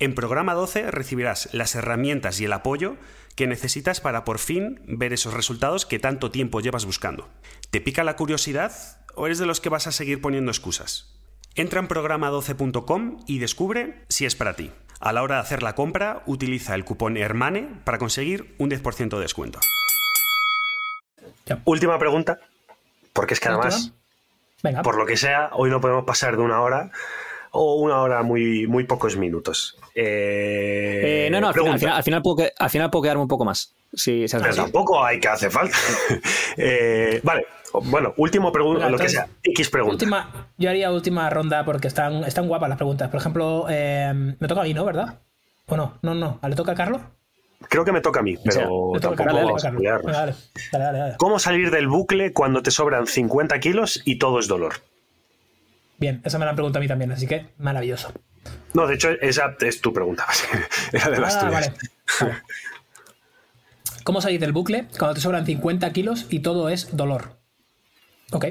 En Programa 12 recibirás las herramientas y el apoyo que necesitas para por fin ver esos resultados que tanto tiempo llevas buscando. ¿Te pica la curiosidad o eres de los que vas a seguir poniendo excusas? Entra en programa12.com y descubre si es para ti. A la hora de hacer la compra, utiliza el cupón HERMANE para conseguir un 10% de descuento. Última pregunta, porque es que además, Venga. por lo que sea, hoy no podemos pasar de una hora o una hora muy, muy pocos minutos. Eh, Eh, no, no, al final, al, final, al final puedo, que- al final puedo quedarme un poco más. Si se hace Pero tampoco hay que hacer falta. Eh, vale, bueno, último pregunta, lo que sea. X pregunta. Última, yo haría última ronda porque están, están guapas las preguntas. Por ejemplo, eh, me toca a mí, ¿no? ¿Verdad? ¿O no? No, no. ¿Le toca a Carlos? Creo que me toca a mí, pero sea, tampoco vamos a dale, dale, dale, dale. ¿Cómo salir del bucle cuando te sobran 50 kilos y todo es dolor? Bien, esa me la han preguntado a mí también, así que maravilloso. No, de hecho, esa es tu pregunta. Era de las Ah, tuyas. vale. Vale. ¿Cómo salir del bucle cuando te sobran 50 kilos y todo es dolor? Ok.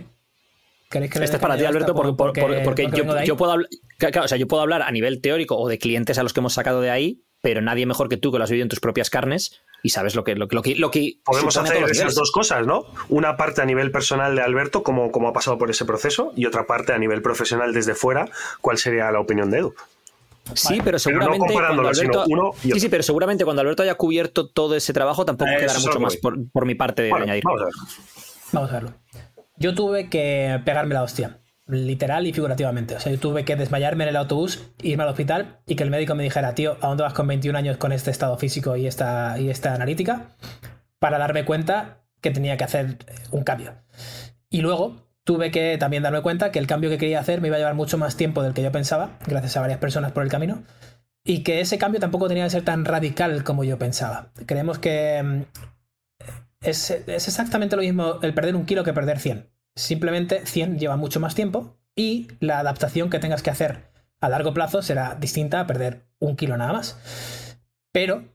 ¿Queréis que Este es para ti, Alberto, porque, porque- porque porque vengo yo, yo puedo hablar, claro, o sea, yo puedo hablar a nivel teórico o de clientes a los que hemos sacado de ahí, pero nadie mejor que tú que lo has vivido en tus propias carnes y sabes lo que, lo, que- lo que, lo que Podemos hacer esas dos cosas, ¿no? Una parte a nivel personal de Alberto, cómo, cómo ha pasado por ese proceso, y otra parte a nivel profesional desde fuera, cuál sería la opinión de Edu. Sí, pero no seguramente sino Alberto, uno y sí, sí, pero seguramente cuando Alberto haya cubierto todo ese trabajo tampoco Eh, quedará mucho más por, por mi parte de Bueno, añadir. vamos a ver. Vamos a verlo. Yo tuve que pegarme la hostia, literal y figurativamente. O sea, yo tuve que desmayarme en el autobús, irme al hospital y que el médico me dijera, tío, ¿a dónde vas con 21 años con este estado físico y esta, y esta analítica? Para darme cuenta que tenía que hacer un cambio. Y luego tuve que también darme cuenta que el cambio que quería hacer me iba a llevar mucho más tiempo del que yo pensaba, gracias a varias personas por el camino, y que ese cambio tampoco tenía que ser tan radical como yo pensaba. Creemos que mm, es, es exactamente lo mismo el perder un kilo que perder 100. Simplemente 100 lleva mucho más tiempo y la adaptación que tengas que hacer a largo plazo será distinta a perder un kilo nada más. Pero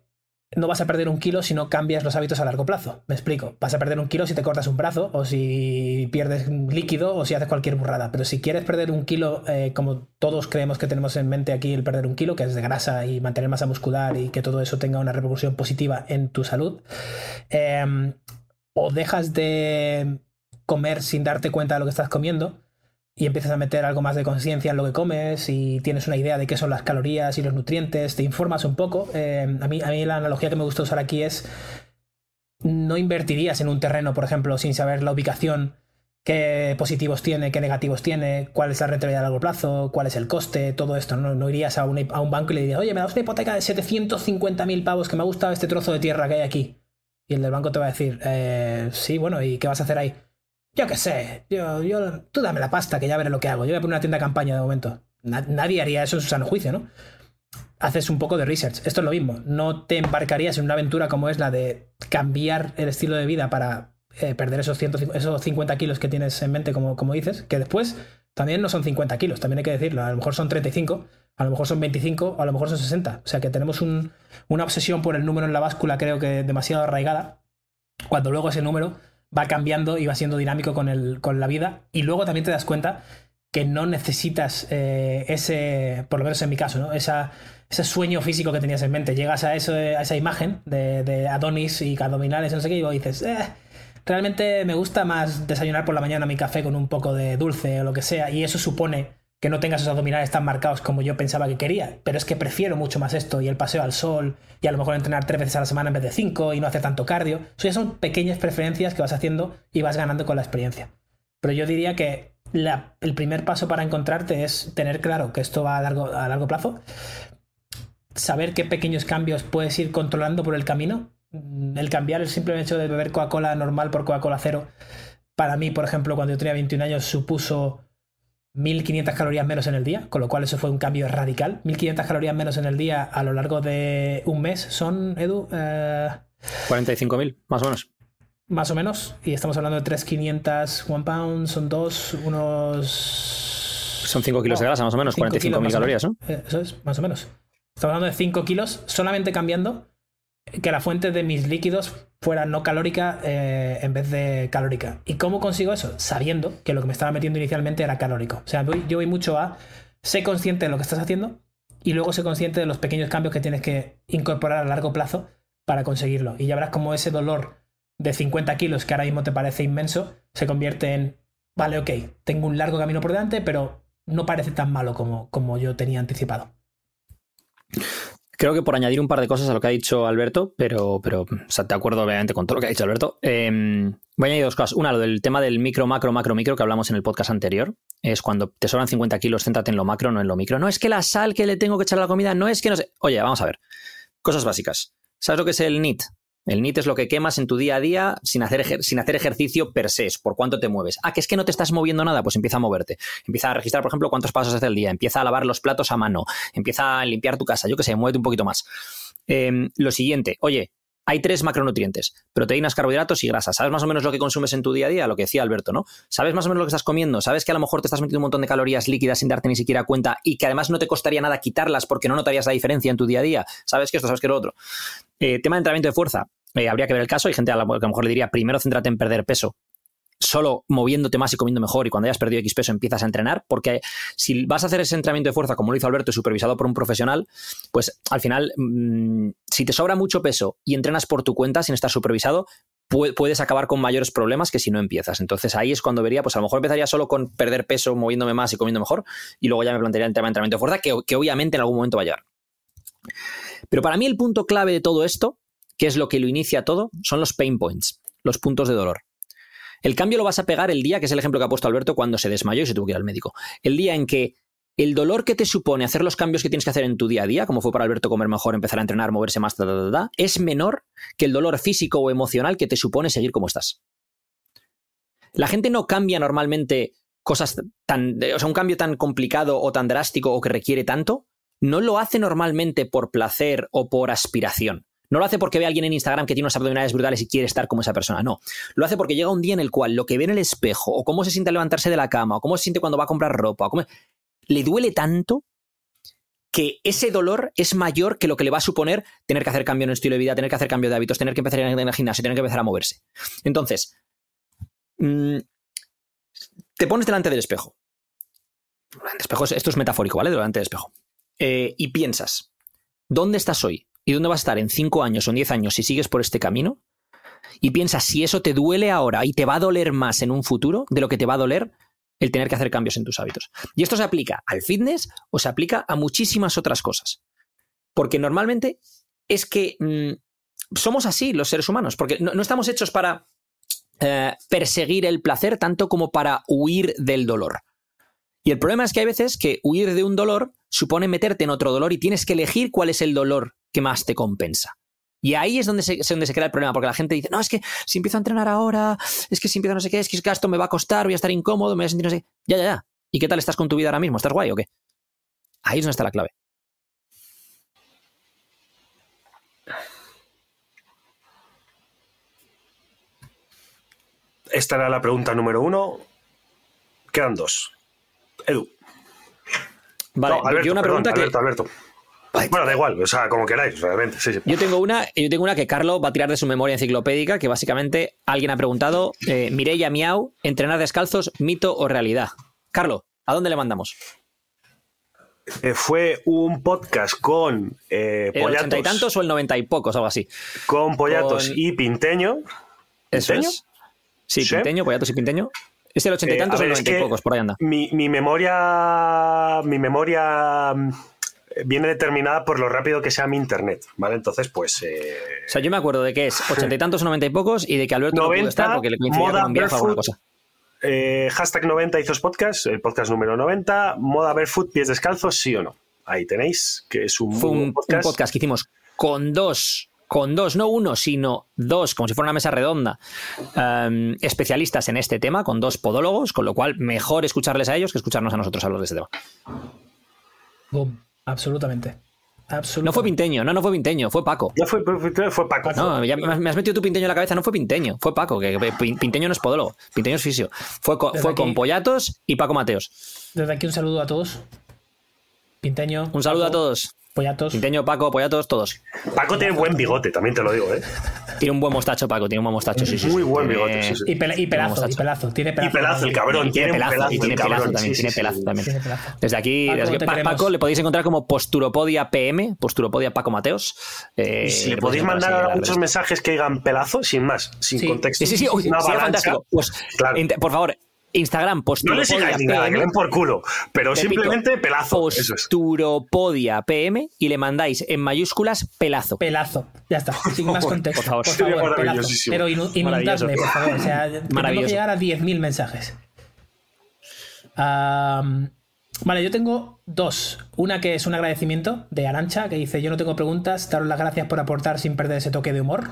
no vas a perder un kilo si no cambias los hábitos a largo plazo. Me explico. Vas a perder un kilo si te cortas un brazo o si pierdes líquido o si haces cualquier burrada. Pero si quieres perder un kilo, eh, como todos creemos que tenemos en mente aquí el perder un kilo, que es de grasa y mantener masa muscular y que todo eso tenga una repercusión positiva en tu salud, eh, o dejas de comer sin darte cuenta de lo que estás comiendo y empiezas a meter algo más de conciencia en lo que comes y tienes una idea de qué son las calorías y los nutrientes, te informas un poco. Eh, a, mí, a mí la analogía que me gusta usar aquí es no invertirías en un terreno, por ejemplo, sin saber la ubicación, qué positivos tiene, qué negativos tiene, cuál es la rentabilidad a largo plazo, cuál es el coste, todo esto. No, no irías a un, a un banco y le dirías, oye, me das una hipoteca de 750.000 pavos que me ha gustado este trozo de tierra que hay aquí. Y el del banco te va a decir, eh, sí, bueno, ¿y qué vas a hacer ahí? Yo qué sé, yo, yo, tú dame la pasta que ya veré lo que hago. Yo voy a poner una tienda de campaña de momento. Na- nadie haría eso en su sano juicio, ¿no? Haces un poco de research. Esto es lo mismo. No te embarcarías en una aventura como es la de cambiar el estilo de vida para eh, perder esos, 100, esos 50 kilos que tienes en mente, como, como dices, que después también no son 50 kilos, también hay que decirlo, a lo mejor son 35, a lo mejor son 25, a lo mejor son 60. O sea que tenemos un, una obsesión por el número en la báscula, creo que demasiado arraigada, cuando luego ese número va cambiando y va siendo dinámico con, el, con la vida. Y luego también te das cuenta que no necesitas eh, ese, por lo menos en mi caso, ¿no? Esa, ese sueño físico que tenías en mente. Llegas a, eso, a esa imagen de, de Adonis y abdominales, no sé qué, y dices, eh, realmente me gusta más desayunar por la mañana mi café con un poco de dulce o lo que sea, y eso supone que no tengas esos abdominales tan marcados como yo pensaba que quería, pero es que prefiero mucho más esto y el paseo al sol y a lo mejor entrenar tres veces a la semana en vez de cinco y no hacer tanto cardio. Eso ya son pequeñas preferencias que vas haciendo y vas ganando con la experiencia. Pero yo diría que el primer paso para encontrarte es tener claro que esto va a largo, a largo plazo, saber qué pequeños cambios puedes ir controlando por el camino. El cambiar el simple hecho de beber Coca-Cola normal por Coca-Cola cero, para mí, por ejemplo, cuando yo tenía 21 años, supuso 1500 calorías menos en el día, con lo cual eso fue un cambio radical. 1500 calorías menos en el día a lo largo de un mes son, Edu. Eh, 45.000, más o menos. Más o menos. Y estamos hablando de 3,500, one pound, son dos, unos. Son 5 kilos de grasa, más o menos, 45.000 calorías, ¿no? Eh, eso es, más o menos. Estamos hablando de 5 kilos solamente cambiando que la fuente de mis líquidos fuera no calórica eh, en vez de calórica. ¿Y cómo consigo eso? Sabiendo que lo que me estaba metiendo inicialmente era calórico. O sea, yo voy mucho a sé consciente de lo que estás haciendo y luego sé consciente de los pequeños cambios que tienes que incorporar a largo plazo para conseguirlo. Y ya verás cómo ese dolor de 50 kilos que ahora mismo te parece inmenso se convierte en, vale, ok, tengo un largo camino por delante, pero no parece tan malo como, como yo tenía anticipado. Creo que por añadir un par de cosas a lo que ha dicho Alberto, pero, pero te acuerdo obviamente con todo lo que ha dicho Alberto. Em, voy a añadir dos cosas. Una, lo del tema del micro, macro, macro, micro que hablamos en el podcast anterior. Es cuando te sobran 50 kilos, céntrate en lo macro, no en lo micro. No es que la sal que le tengo que echar a la comida, no es que no sé. Oye, vamos a ver. Cosas básicas. ¿Sabes lo que es el NIT? El NIT es lo que quemas en tu día a día sin hacer, sin hacer ejercicio per se, por cuánto te mueves. Ah, que es que no te estás moviendo nada, pues empieza a moverte. Empieza a registrar, por ejemplo, cuántos pasos hace el día. Empieza a lavar los platos a mano. Empieza a limpiar tu casa. Yo qué sé, muévete un poquito más. Em, lo siguiente, oye, hay tres macronutrientes, proteínas, carbohidratos y grasas. ¿Sabes más o menos lo que consumes en tu día a día? Lo que decía Alberto, ¿no? ¿Sabes más o menos lo que estás comiendo? ¿Sabes que a lo mejor te estás metiendo un montón de calorías líquidas sin darte ni siquiera cuenta y que además no te costaría nada quitarlas porque no notarías la diferencia en tu día a día? ¿Sabes que esto? ¿Sabes que lo otro? Eh, tema de entrenamiento de fuerza. Eh, habría que ver el caso. Hay gente a lo, que a lo mejor le diría, primero céntrate en perder peso solo moviéndote más y comiendo mejor y cuando hayas perdido X peso empiezas a entrenar, porque si vas a hacer ese entrenamiento de fuerza como lo hizo Alberto, supervisado por un profesional, pues al final, mmm, si te sobra mucho peso y entrenas por tu cuenta sin estar supervisado, puedes acabar con mayores problemas que si no empiezas. Entonces ahí es cuando vería, pues a lo mejor empezaría solo con perder peso, moviéndome más y comiendo mejor, y luego ya me plantearía el tema de entrenamiento de fuerza, que, que obviamente en algún momento va a llegar. Pero para mí el punto clave de todo esto ¿Qué es lo que lo inicia todo? Son los pain points, los puntos de dolor. El cambio lo vas a pegar el día, que es el ejemplo que ha puesto Alberto, cuando se desmayó y se tuvo que ir al médico. El día en que el dolor que te supone hacer los cambios que tienes que hacer en tu día a día, como fue para Alberto comer mejor, empezar a entrenar, moverse más, es menor que el dolor físico o emocional que te supone seguir como estás. La gente no cambia normalmente cosas tan, o sea, un cambio tan complicado o tan drástico o que requiere tanto, no lo hace normalmente por placer o por aspiración. No lo hace porque ve a alguien en Instagram que tiene unos abdominales brutales y quiere estar como esa persona, no. Lo hace porque llega un día en el cual lo que ve en el espejo, o cómo se siente levantarse de la cama, o cómo se siente cuando va a comprar ropa, o cómo... le duele tanto que ese dolor es mayor que lo que le va a suponer tener que hacer cambio en el estilo de vida, tener que hacer cambio de hábitos, tener que empezar a ir gimnasio, tener que empezar a moverse. Entonces, mmm, te pones delante del espejo. espejo esto es metafórico, ¿vale? Delante del espejo. Eh, y piensas, ¿dónde estás hoy? ¿Y dónde vas a estar en 5 años o en 10 años si sigues por este camino? Y piensas si eso te duele ahora y te va a doler más en un futuro de lo que te va a doler el tener que hacer cambios en tus hábitos. Y esto se aplica al fitness o se aplica a muchísimas otras cosas. Porque normalmente es que mmm, somos así los seres humanos, porque no, no estamos hechos para eh, perseguir el placer tanto como para huir del dolor. Y el problema es que hay veces que huir de un dolor supone meterte en otro dolor y tienes que elegir cuál es el dolor que más te compensa. Y ahí es donde se, donde crea el problema, porque la gente dice, no, es que si empiezo a entrenar ahora, es que si empiezo no sé qué, es que esto me va a costar, voy a estar incómodo, me voy a sentir no sé Ya, ya, ya. ¿Y qué tal estás con tu vida ahora mismo? ¿Estás guay o qué? Ahí es donde está la clave. esta era la pregunta número uno. Quedan dos. Edu. Vale, No, Alberto, yo una perdón, pregunta que. Alberto, Alberto. Bueno, da igual, o sea, como queráis, realmente. Sí, sí. Yo tengo una, yo tengo una que Carlos va a tirar de su memoria enciclopédica, que básicamente alguien ha preguntado, eh, Mireia Miau, entrenar descalzos, mito o realidad. Carlos, ¿a dónde le mandamos? Eh, fue un podcast con eh, ¿El ochenta y Pollatos, tantos o el noventa y pocos, algo así? con Pollatos con- y Pinteño. ¿Eso ¿Pinteño? es? Sí, Sí. Pinteño, Pollatos y Pinteño. ¿Es el ochenta y Eh, tantos o el noventa y pocos? Por ahí anda. Mi, mi memoria. Mi memoria mm, viene determinada por lo rápido que sea mi internet, ¿vale? Entonces, pues. eh, O sea, yo me acuerdo de que es ochenta y tantos o noventa y pocos y de que Alberto no 90, pudo estar porque le coincidía moda con un viaje o alguna barefoot, cosa. eh, hashtag 90 hizo podcast, el podcast número 90. Moda barefoot, pies descalzos, sí o no. Ahí tenéis, que es un, Fue un, podcast que hicimos con dos, con dos, no uno, sino dos, como si fuera una mesa redonda, em, especialistas en este tema, con dos podólogos, con lo cual mejor escucharles a ellos que escucharnos a nosotros hablar de este tema. Boom. Absolutamente. Absolutamente. No fue Pinteño, no, no fue Pinteño, fue Paco. No fue, fue, fue Paco. No, ya me has- me has metido tu Pinteño en la cabeza, no fue Pinteño, fue Paco, que que Pin- Pinteño no es podólogo, Pinteño es fisio. Fue con, fue aquí- con Pollatos y Paco Mateos. Desde aquí un saludo a todos. Pinteño. Un saludo a todos. Pollatos. Pinteño, Paco, Pollatos, todos. Paco tiene buen bigote, también te lo digo, ¿eh? Tiene un buen mostacho, Paco, tiene un buen mostacho, sí, sí. Muy sí. buen Tiene- bigote, sí, sí. Y, pela- y pelazo, y pelazo. Tiene Y pelazo. pelazo, el cabrón. Y tiene pelazo, pelazo, y tiene el pelazo cabrón. también, Sí, tiene pelazo sí. también. Pelazo. Desde aquí, Paco, desde Pa- queremos. Paco le podéis encontrar como Posturopodia PM, Posturopodia Paco Mateos. eh, Y si le podéis mandar ahora muchos mensajes que digan pelazo, sin más, sin Sí. contexto. Sí, sí, sí, fantástico. Pues, Claro. por favor, Instagram, No Posturopodia le sigáis ni nada, que den por culo. Pero Repito, simplemente pelazo. Posturopodia PM y le mandáis en mayúsculas pelazo. Pelazo. Ya está. Sin más contexto. Por favor. por favor, pelazo. maravillosísimo. Pero inundadme, por favor. O sea, tenemos que Maravilloso. llegar a 10.000 mensajes. Vale, yo tengo dos. Una que es un agradecimiento de Arancha, que dice: Yo no tengo preguntas, daros las gracias por aportar sin perder ese toque de humor.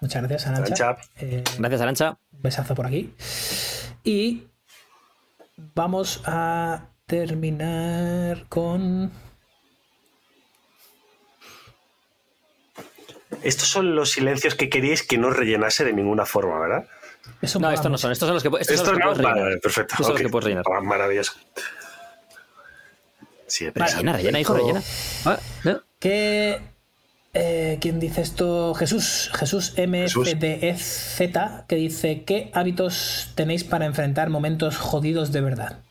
Muchas gracias, Arancha. Arancha. Eh, Gracias, Arancha. un besazo por aquí. Y vamos a terminar con. Estos son los silencios que queríais que no rellenase de ninguna forma, ¿verdad? Eso No, estos no son, estos son los que, estos son Estos los que no, puedes rellenar. vale, perfecto. Estos son los que puedes rellenar. Ah, Maravilloso. Sí, Vale. pero- Rellena, rellena, hijo, rellena. Ah, ¿no? que eh, ¿quién dice esto? Jesús, Jesús MFDEZ, que dice, ¿qué hábitos tenéis para enfrentar momentos jodidos de verdad?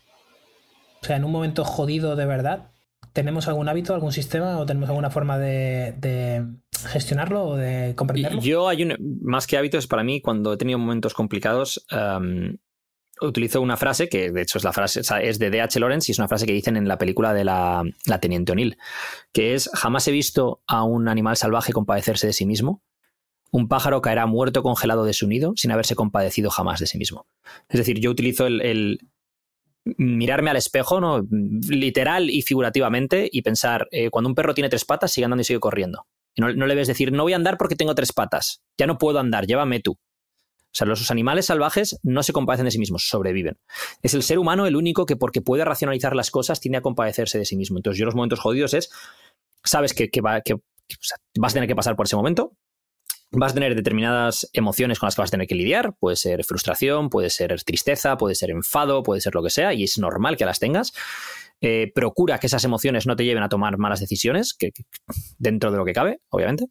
O sea, en un momento jodido de verdad, ¿tenemos algún hábito, algún sistema o tenemos alguna forma de, de gestionarlo o de comprenderlo? Yo hay un, más que hábitos para mí cuando he tenido momentos complicados utilizo una frase que de hecho es la frase es de D.H. Lawrence y es una frase que dicen en la película de la, la Teniente O'Neill que es jamás he visto a un animal salvaje compadecerse de sí mismo un pájaro caerá muerto congelado de su nido sin haberse compadecido jamás de sí mismo es decir yo utilizo el, el mirarme al espejo no literal y figurativamente y pensar eh, cuando un perro tiene tres patas sigue andando y sigue corriendo no, no le ves decir, no voy a andar porque tengo tres patas. Ya no puedo andar, llévame tú. O sea, los animales salvajes no se compadecen de sí mismos, sobreviven. Es el ser humano el único que, porque puede racionalizar las cosas, tiende a compadecerse de sí mismo. Entonces, yo los momentos jodidos es, sabes que, vas a tener que pasar por ese momento, vas a tener determinadas emociones con las que vas a tener que lidiar. Puede ser frustración, puede ser tristeza, puede ser enfado, puede ser lo que sea, y es normal que las tengas. Eh, procura que esas emociones no te lleven a tomar malas decisiones, dentro de lo que cabe, obviamente.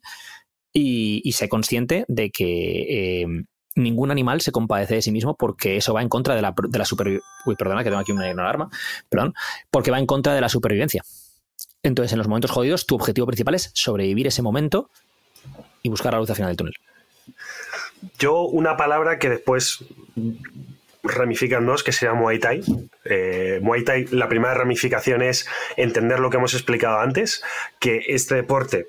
Y, y sé consciente de que eh, ningún animal se compadece de sí mismo porque eso va en contra de la, de la supervivencia. Uy, perdona, que tengo aquí una, una alarma. Perdón. Porque va en contra de la supervivencia. Entonces, en los momentos jodidos, tu objetivo principal es sobrevivir ese momento y buscar la luz al final del túnel. Yo, una palabra que después ramifica en dos, que se llama Muay Thai. Eh, Muay Thai, la primera ramificación es entender lo que hemos explicado antes, que este deporte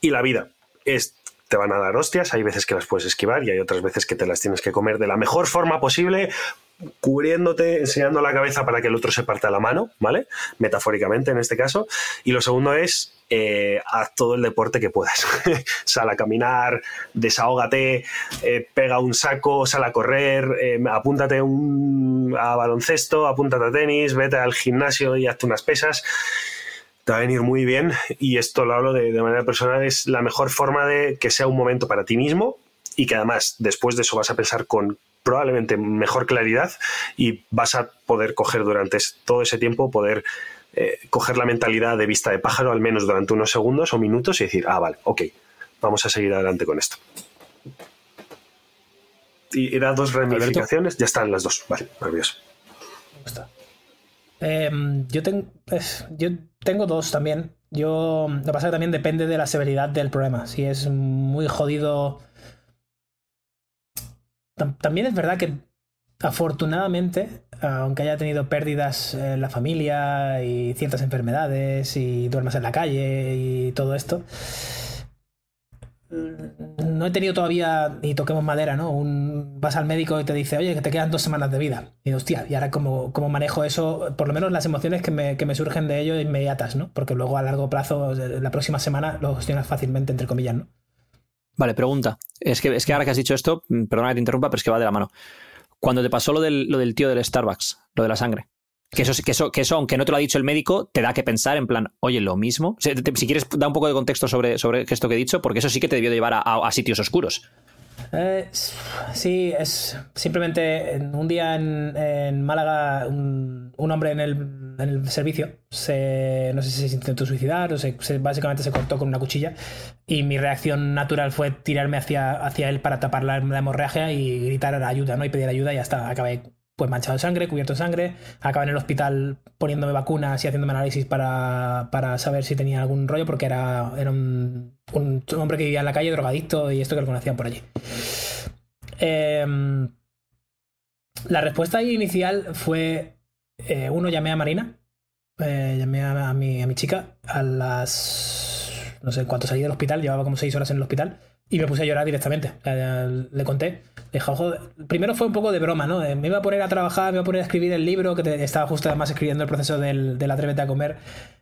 y la vida es, te van a dar hostias, hay veces que las puedes esquivar y hay otras veces que te las tienes que comer de la mejor forma posible, cubriéndote, enseñando la cabeza para que el otro se parta la mano, ¿vale? Metafóricamente en este caso. Y lo segundo es, eh, haz todo el deporte que puedas. sal a caminar, desahógate, eh, pega un saco, sal a correr, eh, apúntate un, a baloncesto, apúntate a tenis, vete al gimnasio y hazte unas pesas. Te va a venir muy bien y esto lo hablo de, de manera personal, es la mejor forma de que sea un momento para ti mismo y que además después de eso vas a pensar con probablemente mejor claridad y vas a poder coger durante todo ese tiempo, poder eh, coger la mentalidad de vista de pájaro al menos durante unos segundos o minutos y decir, ah, vale, ok, vamos a seguir adelante con esto. Y, y da dos ramificaciones, ya están las dos. Vale, maravilloso. Me Em, yo, ten- es- yo tengo dos también. Yo, lo que pasa es que también depende de la severidad del problema. Si es muy jodido. Tam- También es verdad que afortunadamente, aunque haya tenido pérdidas en la familia y ciertas enfermedades y duermas en la calle y todo esto, no he tenido todavía, y toquemos madera, ¿no? Un, vas al médico y te dice, oye, que te quedan dos semanas de vida. Y hostia, y ahora cómo, cómo manejo eso, por lo menos las emociones que me, que me surgen de ello inmediatas, ¿no? Porque luego a largo plazo, la próxima semana, lo gestionas fácilmente, entre comillas, ¿no? Vale, pregunta. Es que, es que ahora que has dicho esto, mm, perdona que te interrumpa, pero es que va de la mano. Cuando te pasó lo del, lo del tío del Starbucks, lo de la sangre, que eso, que, eso, que eso, aunque no te lo ha dicho el médico, te da que pensar en plan, oye, lo mismo. Sea, te- Si quieres, da un poco de contexto sobre, sobre esto que he dicho, porque eso sí que te debió de llevar a, a- a sitios oscuros. Eh, sí, es simplemente en un día en, en Málaga, un, un hombre en el, en el servicio, se, no sé si se intentó suicidar o se, se- básicamente se cortó con una cuchilla y mi reacción natural fue tirarme hacia, hacia él para tapar la, la hemorragia y gritar ayuda, ¿no? Y pedir ayuda y ya está, acabé pues manchado de sangre, cubierto de sangre, acabé en el hospital poniéndome vacunas y haciéndome análisis para, para saber si tenía algún rollo porque era, era un, un hombre que vivía en la calle, drogadicto y esto que lo conocían por allí. Em, la respuesta inicial fue, eh, uno, llamé a Marina, eh, llamé a, mi, a mi chica a las, no sé, en cuanto salí del hospital, llevaba como seis horas en el hospital, y me puse a llorar directamente. Le conté, primero fue un poco de broma, ¿no? Eh, me iba a poner a trabajar, me iba a poner a escribir el libro, que estaba justo además escribiendo el proceso del, del Atrévete a comer,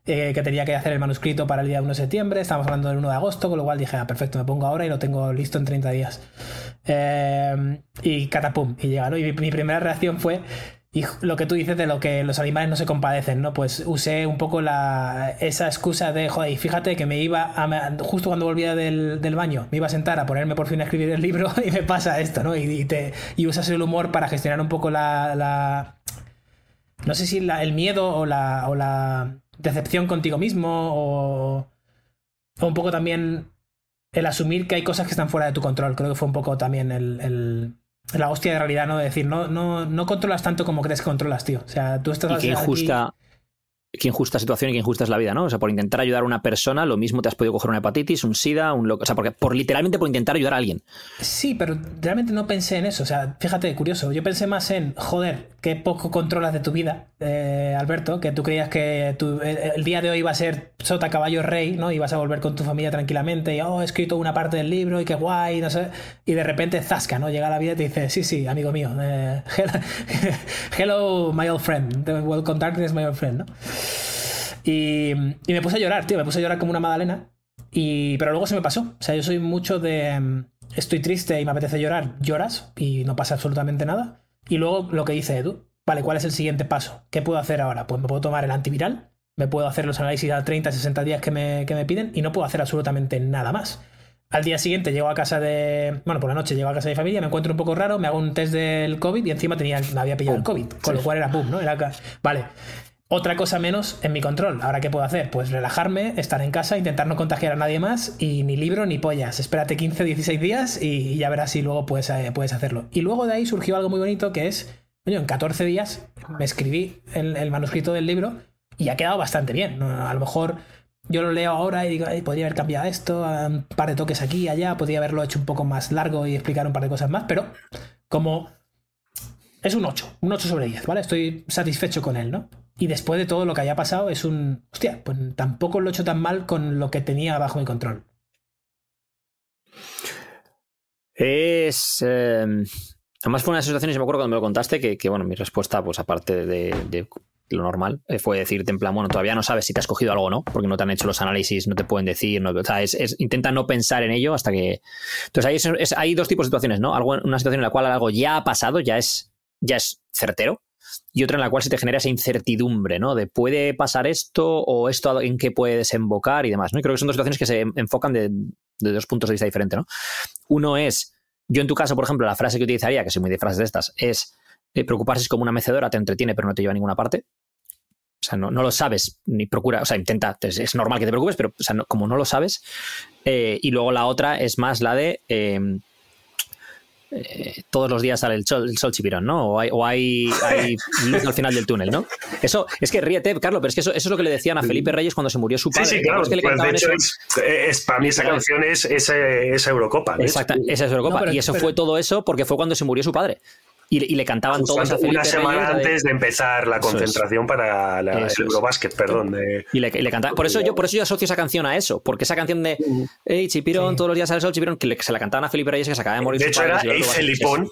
eh, que tenía que hacer el manuscrito para el día 1 de septiembre, estábamos hablando del 1 de agosto, con lo cual dije, ah, perfecto, me pongo ahora y lo tengo listo en 30 días. Eh, y catapum, y llega, ¿no? Y mi primera reacción fue, y lo que tú dices de lo que los animales no se compadecen, ¿no? Pues usé un poco la, esa excusa de, joder, y fíjate que me iba, justo cuando volvía del, del baño, me iba a sentar a ponerme por fin a escribir el libro y me pasa esto, ¿no? Y, te, y usas el humor para gestionar un poco la... la no sé si el miedo o la, o la decepción contigo mismo o, o un poco también el asumir que hay cosas que están fuera de tu control. Creo que fue un poco también el- la hostia de realidad, ¿no? De decir, no, no, no controlas tanto como crees que controlas, tío. O sea, tú estás Y qué aquí- injusta, qué injusta situación y qué injusta es la vida, ¿no? O sea, por intentar ayudar a una persona, lo mismo te has podido coger una hepatitis, un SIDA, un loco. O sea, porque por literalmente por intentar ayudar a alguien. Sí, pero realmente no pensé en eso. O sea, fíjate, curioso. Yo pensé más en, joder, qué poco controlas de tu vida, eh, Alberto, que tú creías que tu- el, día de hoy iba a ser sota, caballo, rey, ¿no? Y vas a volver con tu familia tranquilamente y, oh, he escrito una parte del libro y qué guay, no sé. Y de repente, zasca, ¿no? Llega la vida y te dice, sí, sí, amigo mío. eh, hello, hello, my old friend. Welcome darkness, my old friend, ¿no? Y, y me puse a llorar, tío. Me puse a llorar como una magdalena. Y, pero luego se me pasó. O sea, yo soy mucho de. mm, Estoy triste y me apetece llorar. Lloras y no pasa absolutamente nada. Y luego lo que dice Edu. Vale, ¿cuál es el siguiente paso? ¿Qué puedo hacer ahora? Pues me puedo tomar el antiviral. Me puedo hacer los análisis a 30, 60 días que me, que me piden. Y no puedo hacer absolutamente nada más. Al día siguiente llego a casa de. Bueno, por la noche llego a casa de mi familia, me encuentro un poco raro, me hago un test del COVID y encima tenía, me había pillado el COVID. Con lo cual era pum, ¿no? Era. Vale. Otra cosa menos en mi control. Ahora, ¿qué puedo hacer? Pues relajarme, estar en casa, intentar no contagiar a nadie más y ni libro ni pollas. Espérate 15, 16 días y, ya verás si luego puedes, eh, puedes hacerlo. Y luego de ahí surgió algo muy bonito que es, en 14 días me escribí el, el manuscrito del libro y ha quedado bastante bien. A lo mejor yo lo leo ahora y digo, "Ay, podría haber cambiado esto, un par de toques aquí y allá, podría haberlo hecho un poco más largo y explicar un par de cosas más, pero como es un 8, un 8 sobre 10, ¿vale? Estoy satisfecho con él, ¿no? Y después de todo lo que haya pasado, es un. Hostia, pues tampoco lo he hecho tan mal con lo que tenía bajo mi control. Es. eh, además, fue una de esas situaciones, yo me acuerdo cuando me lo contaste, que, bueno, mi respuesta, pues aparte de, lo normal, eh, fue decirte en plan, bueno, todavía no sabes si te has cogido algo o no, porque no te han hecho los análisis, no te pueden decir, no, o sea, es, intenta no pensar en ello hasta que. Entonces, es- hay dos tipos de situaciones, ¿no? Algo, una situación en la cual algo ya ha pasado, ya es, ya es certero, y otra en la cual se te genera esa incertidumbre, ¿no? De puede pasar esto o esto en qué puede desembocar y demás, ¿no? Creo que son dos situaciones que se enfocan de, de dos puntos de vista diferentes, ¿no? Uno es Yo en tu caso, por ejemplo, la frase que utilizaría, que soy muy de frases de estas, es eh, preocuparse es como una mecedora, te entretiene pero no te lleva a ninguna parte. O sea, no, no lo sabes, ni procura, o sea, intenta, es, normal que te preocupes, pero o sea, como no lo sabes. eh, y luego la otra es más la de eh, eh, todos los días sale el sol, el sol chipirón, ¿no? O hay, o hay, hay luz al final del túnel, ¿no? Eso, es que ríete, Carlos, pero es que eso, eso es lo que le decían a Felipe Reyes cuando se murió su Sí, padre. sí, ¿Te claro. acuerdas que le Pues de hecho, es, es- para mí esa Claro. canción es esa, esa Eurocopa. Exacta, esa es Eurocopa. No, pero- y eso pero- fue todo eso porque fue cuando se murió su padre. Y, le- y le cantaban Justo todos a Felipe una semana Reyes, la de- antes de empezar la es. concentración para la, el es. Eurobasket, perdón. De, Y le, y le cantaba- por eso yo por eso yo asocio esa canción a eso, porque esa canción de Hey Chipirón, Sí. todos los días sale el sol, Chipirón, que le- se la cantaban a Felipe Reyes que se acaba de morir de hecho, padre. era que se iba a Ey probar- Felipón. Ey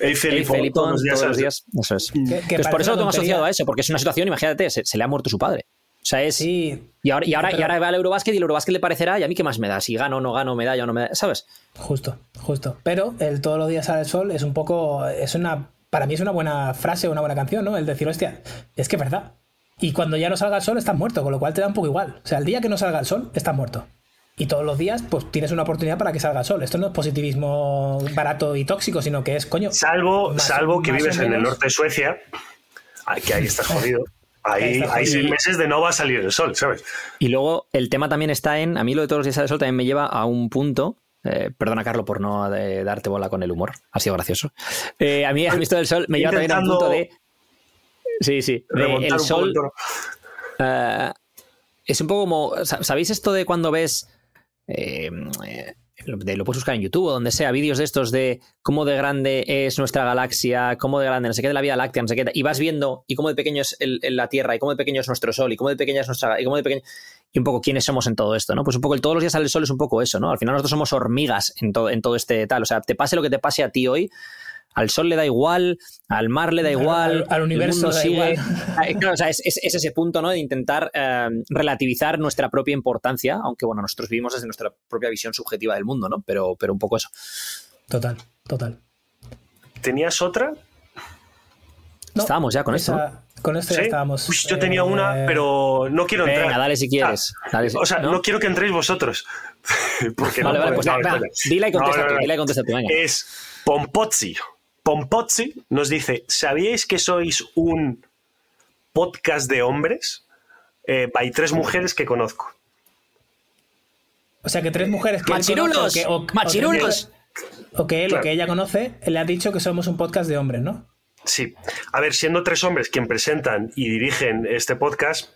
Hey, Felipón, Felipón, todos los días. todos los ¿sabes? días. Eso es. Que- que Entonces, por eso lo tengo asociado a eso, porque es una situación, imagínate, se, se le ha muerto su padre. O sea, es. Sí, Y ahora, y ahora, y ahora va al Eurobasket y el Eurobasket le parecerá, y a mí qué más me da, si gano o no gano, medalla o no medalla, ¿sabes? Justo, justo. Pero el todos los días sale el sol es un poco. Es una. Para mí es una buena frase, una buena canción, ¿no? El decir, hostia, es que es verdad. Y cuando ya no salga el sol, estás muerto, con lo cual te da un poco igual. O sea, el día que no salga el sol, estás muerto. Y todos los días, pues tienes una oportunidad para que salga el sol. Esto no es positivismo barato y tóxico, sino que es, coño. Salvo, más- salvo que vives en el norte de Suecia, que ahí estás jodido. Ahí hay seis meses de no va a salir el sol, ¿sabes? Y luego el tema también está en. A mí lo de todos los días sale el sol también me lleva a un punto. eh, perdona, Carlos, por no eh, darte bola con el humor. Ha sido gracioso. Eh, a mí, a mí esto del sol me lleva también a un punto de. Sí, sí. de Remontar el sol. el es un poco como. sa- ¿Sabéis esto de cuando ves. Lo- de- lo puedes buscar en YouTube o donde sea, vídeos de estos de cómo de grande es nuestra galaxia, cómo de grande, no sé qué, de la Vía Láctea, no sé qué, y vas viendo y cómo de pequeño es el- la Tierra, y cómo de pequeño es nuestro Sol, y cómo de pequeña es nuestra. y cómo de pequeño. y un poco quiénes somos en todo esto, ¿no? Pues un poco el todos los días sale el sol es un poco eso, ¿no? Al final nosotros somos hormigas en todo, en todo este tal. O sea, te pase lo que te pase a ti hoy, al sol le da igual, al mar le da Al- igual, al- universo le da sigue. igual. Claro, o sea, es, es- es ese punto, ¿no? De intentar eh, relativizar nuestra propia importancia, aunque bueno, nosotros vivimos desde nuestra propia visión subjetiva del mundo, ¿no? Pero, pero un poco eso. Total, total. ¿Tenías otra? No, Estábamos ya con esto, Con esto ya ¿Sí? estábamos. Uy, yo tenía eh, una, pero no quiero entrar. Venga, dale si quieres. Dale si- O sea, no, quiero que entréis vosotros. Porque Vale, no, vale, pues dila y No, contesta no, tú, no. dila y contesta tú, venga. Es Pompozzi. Pompozzi nos dice, ¿sabíais que sois un podcast de hombres? Eh, hay tres mujeres que conozco. O sea, que tres mujeres que. él ¡Machirulos! conoce, o que- o- ¡Machirulos! O que él o que ella conoce, le ha dicho que somos un podcast de hombres, ¿no? Sí. A ver, siendo tres hombres quien presentan y dirigen este podcast,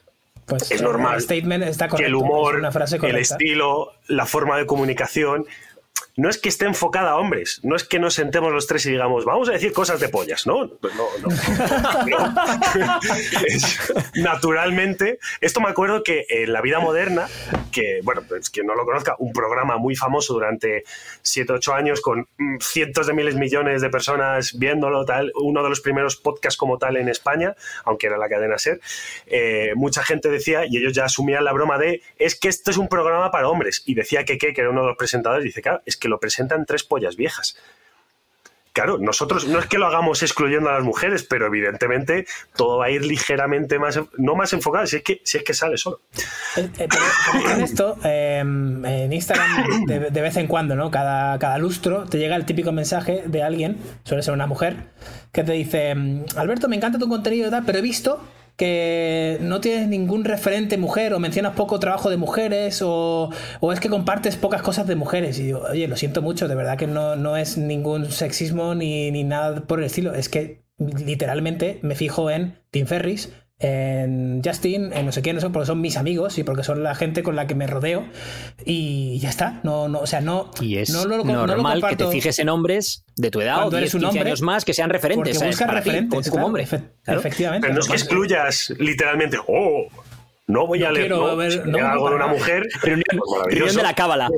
Pues Es el normal statement está correcto. que el humor, es una frase el estilo, la forma de comunicación, no es que esté enfocada a hombres, no es que nos sentemos los tres y digamos, vamos a decir cosas de pollas, no, no, no. Naturalmente, esto me acuerdo que en la vida moderna, que, bueno, pues quien no lo conozca, un programa muy famoso durante 7, 8 años con mm, cientos de miles, millones de personas viéndolo, tal, uno de los primeros podcasts como tal en España, aunque era la cadena SER, eh, mucha gente decía, y ellos ya asumían la broma de, es que esto es un programa para hombres, y decía que, que, que era uno de los presentadores, dice, claro, es que lo presentan tres pollas viejas. Claro, nosotros no es que lo hagamos excluyendo a las mujeres, pero evidentemente todo va a ir ligeramente más, no más enfocado, si es que, si es que sale solo. Eh, eh, con esto, eh, en Instagram, de, de vez en cuando, ¿no? Cada, cada lustro te llega el típico mensaje de alguien, suele ser una mujer, que te dice: Alberto, me encanta tu contenido pero he visto que no tienes ningún referente mujer o mencionas poco trabajo de mujeres o, o es que compartes pocas cosas de mujeres. Y digo, oye, lo siento mucho, de verdad que no, no es ningún sexismo ni, ni nada por el estilo. Es que literalmente me fijo en Tim Ferris, en Justin, en no sé quién, no sé, porque son mis amigos y porque son la gente con la que me rodeo y ya está. No, no, o sea, no, Y es no lo- no lo normal que te fijes en hombres de tu edad o cuando 10, eres un 15 hombre, años más que sean referentes. porque buscas ti, referentes, como- hombre. efe- Claro. efectivamente. Pero no es que excluyas literalmente, oh, no voy a leer ¿no? ver- Si no, leo no, algo de una mujer. Reunión, reunión de la cábala.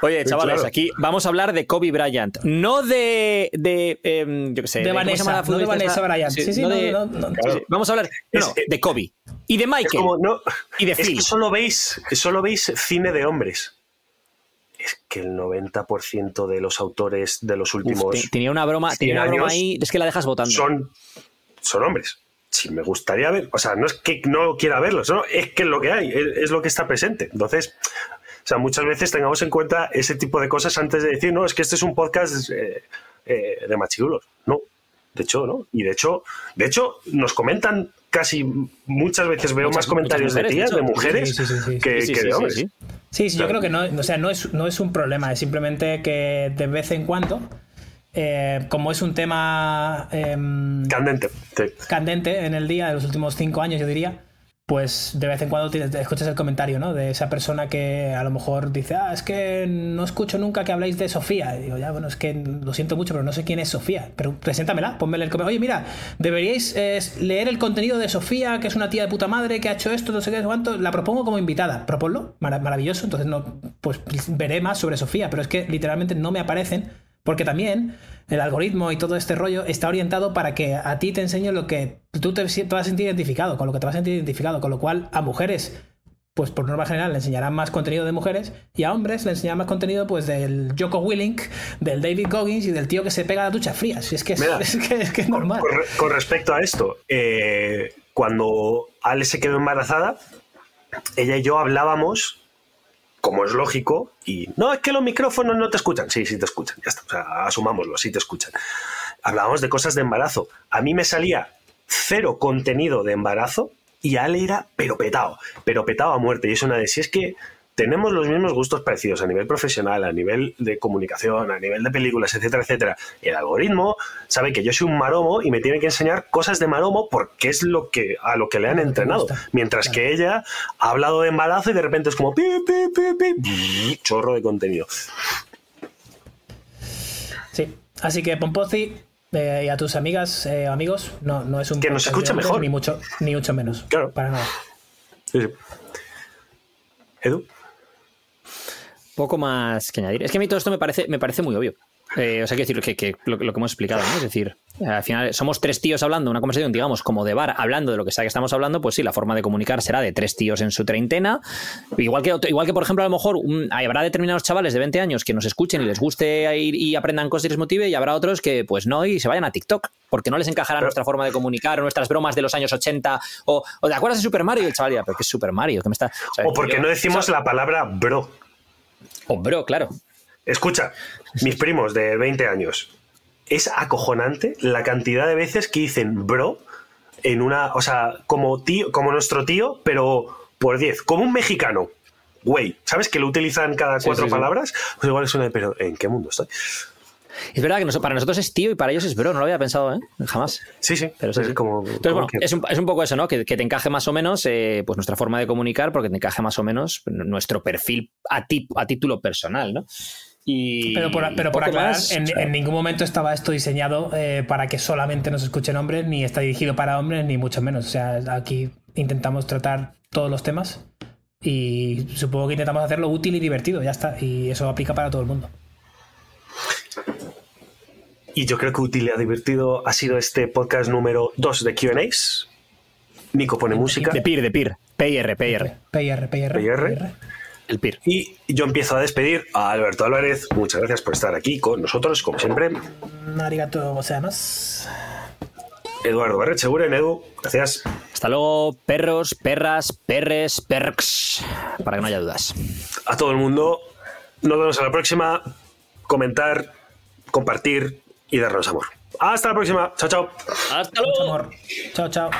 Oye, Sí, chavales, claro. aquí vamos a hablar de Kobe Bryant, no de, de em, yo qué sé, De ¿cómo se Vanessa, llama la no de Vanessa? Bryant. Sí, sí, no, de- no, no, no. Claro. sí, Vamos a hablar no, Es- no, de Kobe y de Es Michael como, no, y de es Phil. que solo veis, solo veis cine de hombres. Es que el 90% de los autores de los Uf, últimos te- tenía una broma, 100 tenía una broma ahí, es que la dejas votando. son, son hombres. Si me gustaría ver, o sea, no es que no quiera verlos, no, es que es lo que hay, es, es lo que está presente. Entonces, sea, muchas veces tengamos en cuenta ese tipo de cosas antes de decir, no, es que este es un podcast eh, eh, de machirulos. No, de hecho, ¿no? Y de hecho, de hecho, nos comentan casi muchas veces veo Muchas- más comentarios de tías, de mujeres, Sí, sí, sí, sí. que, de hombres. sí. Sí, sí, yo Claro. creo que no, o sea, no es, no es un problema, es simplemente que de vez en cuando, eh, como es un tema em, Candente. candente en el día de los últimos cinco años, yo diría, pues de vez en cuando te, escuchas el comentario, ¿no? De esa persona que a lo mejor dice, ah, es que no escucho nunca que habléis de Sofía. Y digo, ya, bueno, es que lo siento mucho, pero no sé quién es Sofía. Pero preséntamela, ponme el comentario. Oye, mira, deberíais eh, leer el contenido de Sofía, que es una tía de puta madre, que ha hecho esto, no sé qué, cuánto. La propongo como invitada. Proponlo, Mara- maravilloso. Entonces, no, pues veré más sobre Sofía, pero es que literalmente no me aparecen. Porque también el algoritmo y todo este rollo está orientado para que a ti te enseñe lo que tú te, si- te vas a sentir identificado, con lo que te vas a sentir identificado, con lo cual a mujeres, pues por norma general, le enseñarán más contenido de mujeres y a hombres le enseñarán más contenido pues del Joko Willink, del David Goggins y del tío que se pega a las duchas frías. Es que es, Mira, es que, es que es normal. Con respecto a esto, eh, cuando Ale se quedó embarazada, ella y yo hablábamos, como es lógico, y no, es que los micrófonos no te escuchan. Sí, sí te escuchan, ya está. O sea, asumámoslo, sí te escuchan. Hablábamos de cosas de embarazo. A mí me salía cero contenido de embarazo y a Ale era pero petado, pero petado a muerte. Y es una de si es que tenemos los mismos gustos parecidos a nivel profesional, a nivel de comunicación, a nivel de películas, etcétera, etcétera. El algoritmo sabe que yo soy un maromo y me tiene que enseñar cosas de maromo porque es lo que a lo que le han entrenado. Mientras que ella ha hablado de embarazo y de repente es como pi, pi, pi, chorro de contenido. Sí. Así que Pompozi eh, y a tus amigas, eh, amigos, no, no es un Que nos hombres, mejor. Ni mucho, ni mucho menos. Claro. Para nada. Sí, sí. Edu. Poco más que añadir. Es que a mí todo esto me parece, me parece muy obvio. Eh, o sea, quiero decir que, que lo, lo que hemos explicado, ¿no? Es decir, al final somos tres tíos hablando, una conversación, digamos, como de bar, hablando de lo que sea que estamos hablando, pues sí, la forma de comunicar será de tres tíos en su treintena. Igual que, igual que por ejemplo, a lo mejor un- habrá determinados chavales de 20 años que nos escuchen y les guste ir y aprendan cosas y les motive, y habrá otros que, pues no, y se vayan a TikTok, porque no les encajará Pero- nuestra forma de comunicar o nuestras bromas de los años 80, o, o ¿te acuerdas de Super Mario? Y el chaval dirá, pero ¿qué es Super Mario? ¿Qué me está...? sea, O porque yo- no decimos la palabra bro. O bro, claro. Escucha, mis primos de 20 años. Es acojonante la cantidad de veces que dicen bro en una. O sea, como tío, como nuestro tío, pero por 10. Como un mexicano. Güey, ¿sabes que lo utilizan cada cuatro sí, sí. palabras? Pues igual es una de, pero ¿en qué mundo estoy? Es verdad que nos- para nosotros es tío y para ellos es bro, no lo había pensado, ¿eh? Jamás. Sí, sí. Pero sí, es sí. como. Entonces, como bueno, que- es un, es un poco eso, ¿no? Que, que te encaje más o menos eh, pues nuestra forma de comunicar, porque te encaje más o menos nuestro perfil a, ti- a título personal, ¿no? Y Pero por, pero por aclarar, más, en, o sea, en ningún momento estaba esto diseñado eh, para que solamente nos escuchen hombres, ni está dirigido para hombres, ni mucho menos. O sea, aquí intentamos tratar todos los temas y supongo que intentamos hacerlo útil y divertido, ya está. Y eso aplica para todo el mundo. Y yo creo que útil y divertido ha sido este podcast número 2 de QAs. Nico pone música. De PIR, de PIR. PIR, PIR. PR. PR. El PIR. Y yo empiezo a despedir a Alberto Álvarez. Muchas gracias por estar aquí con nosotros, como siempre. Arigato gozaimasu. Eduardo Barrecheguren, Edu, gracias. Hasta luego, perros, perras, perres, perks. Para que no haya dudas. A todo el mundo. Nos vemos a la próxima. Comentar, compartir y darnos amor. Hasta la próxima. Chao, chao. Hasta Mucho luego. amor. Chao, chao.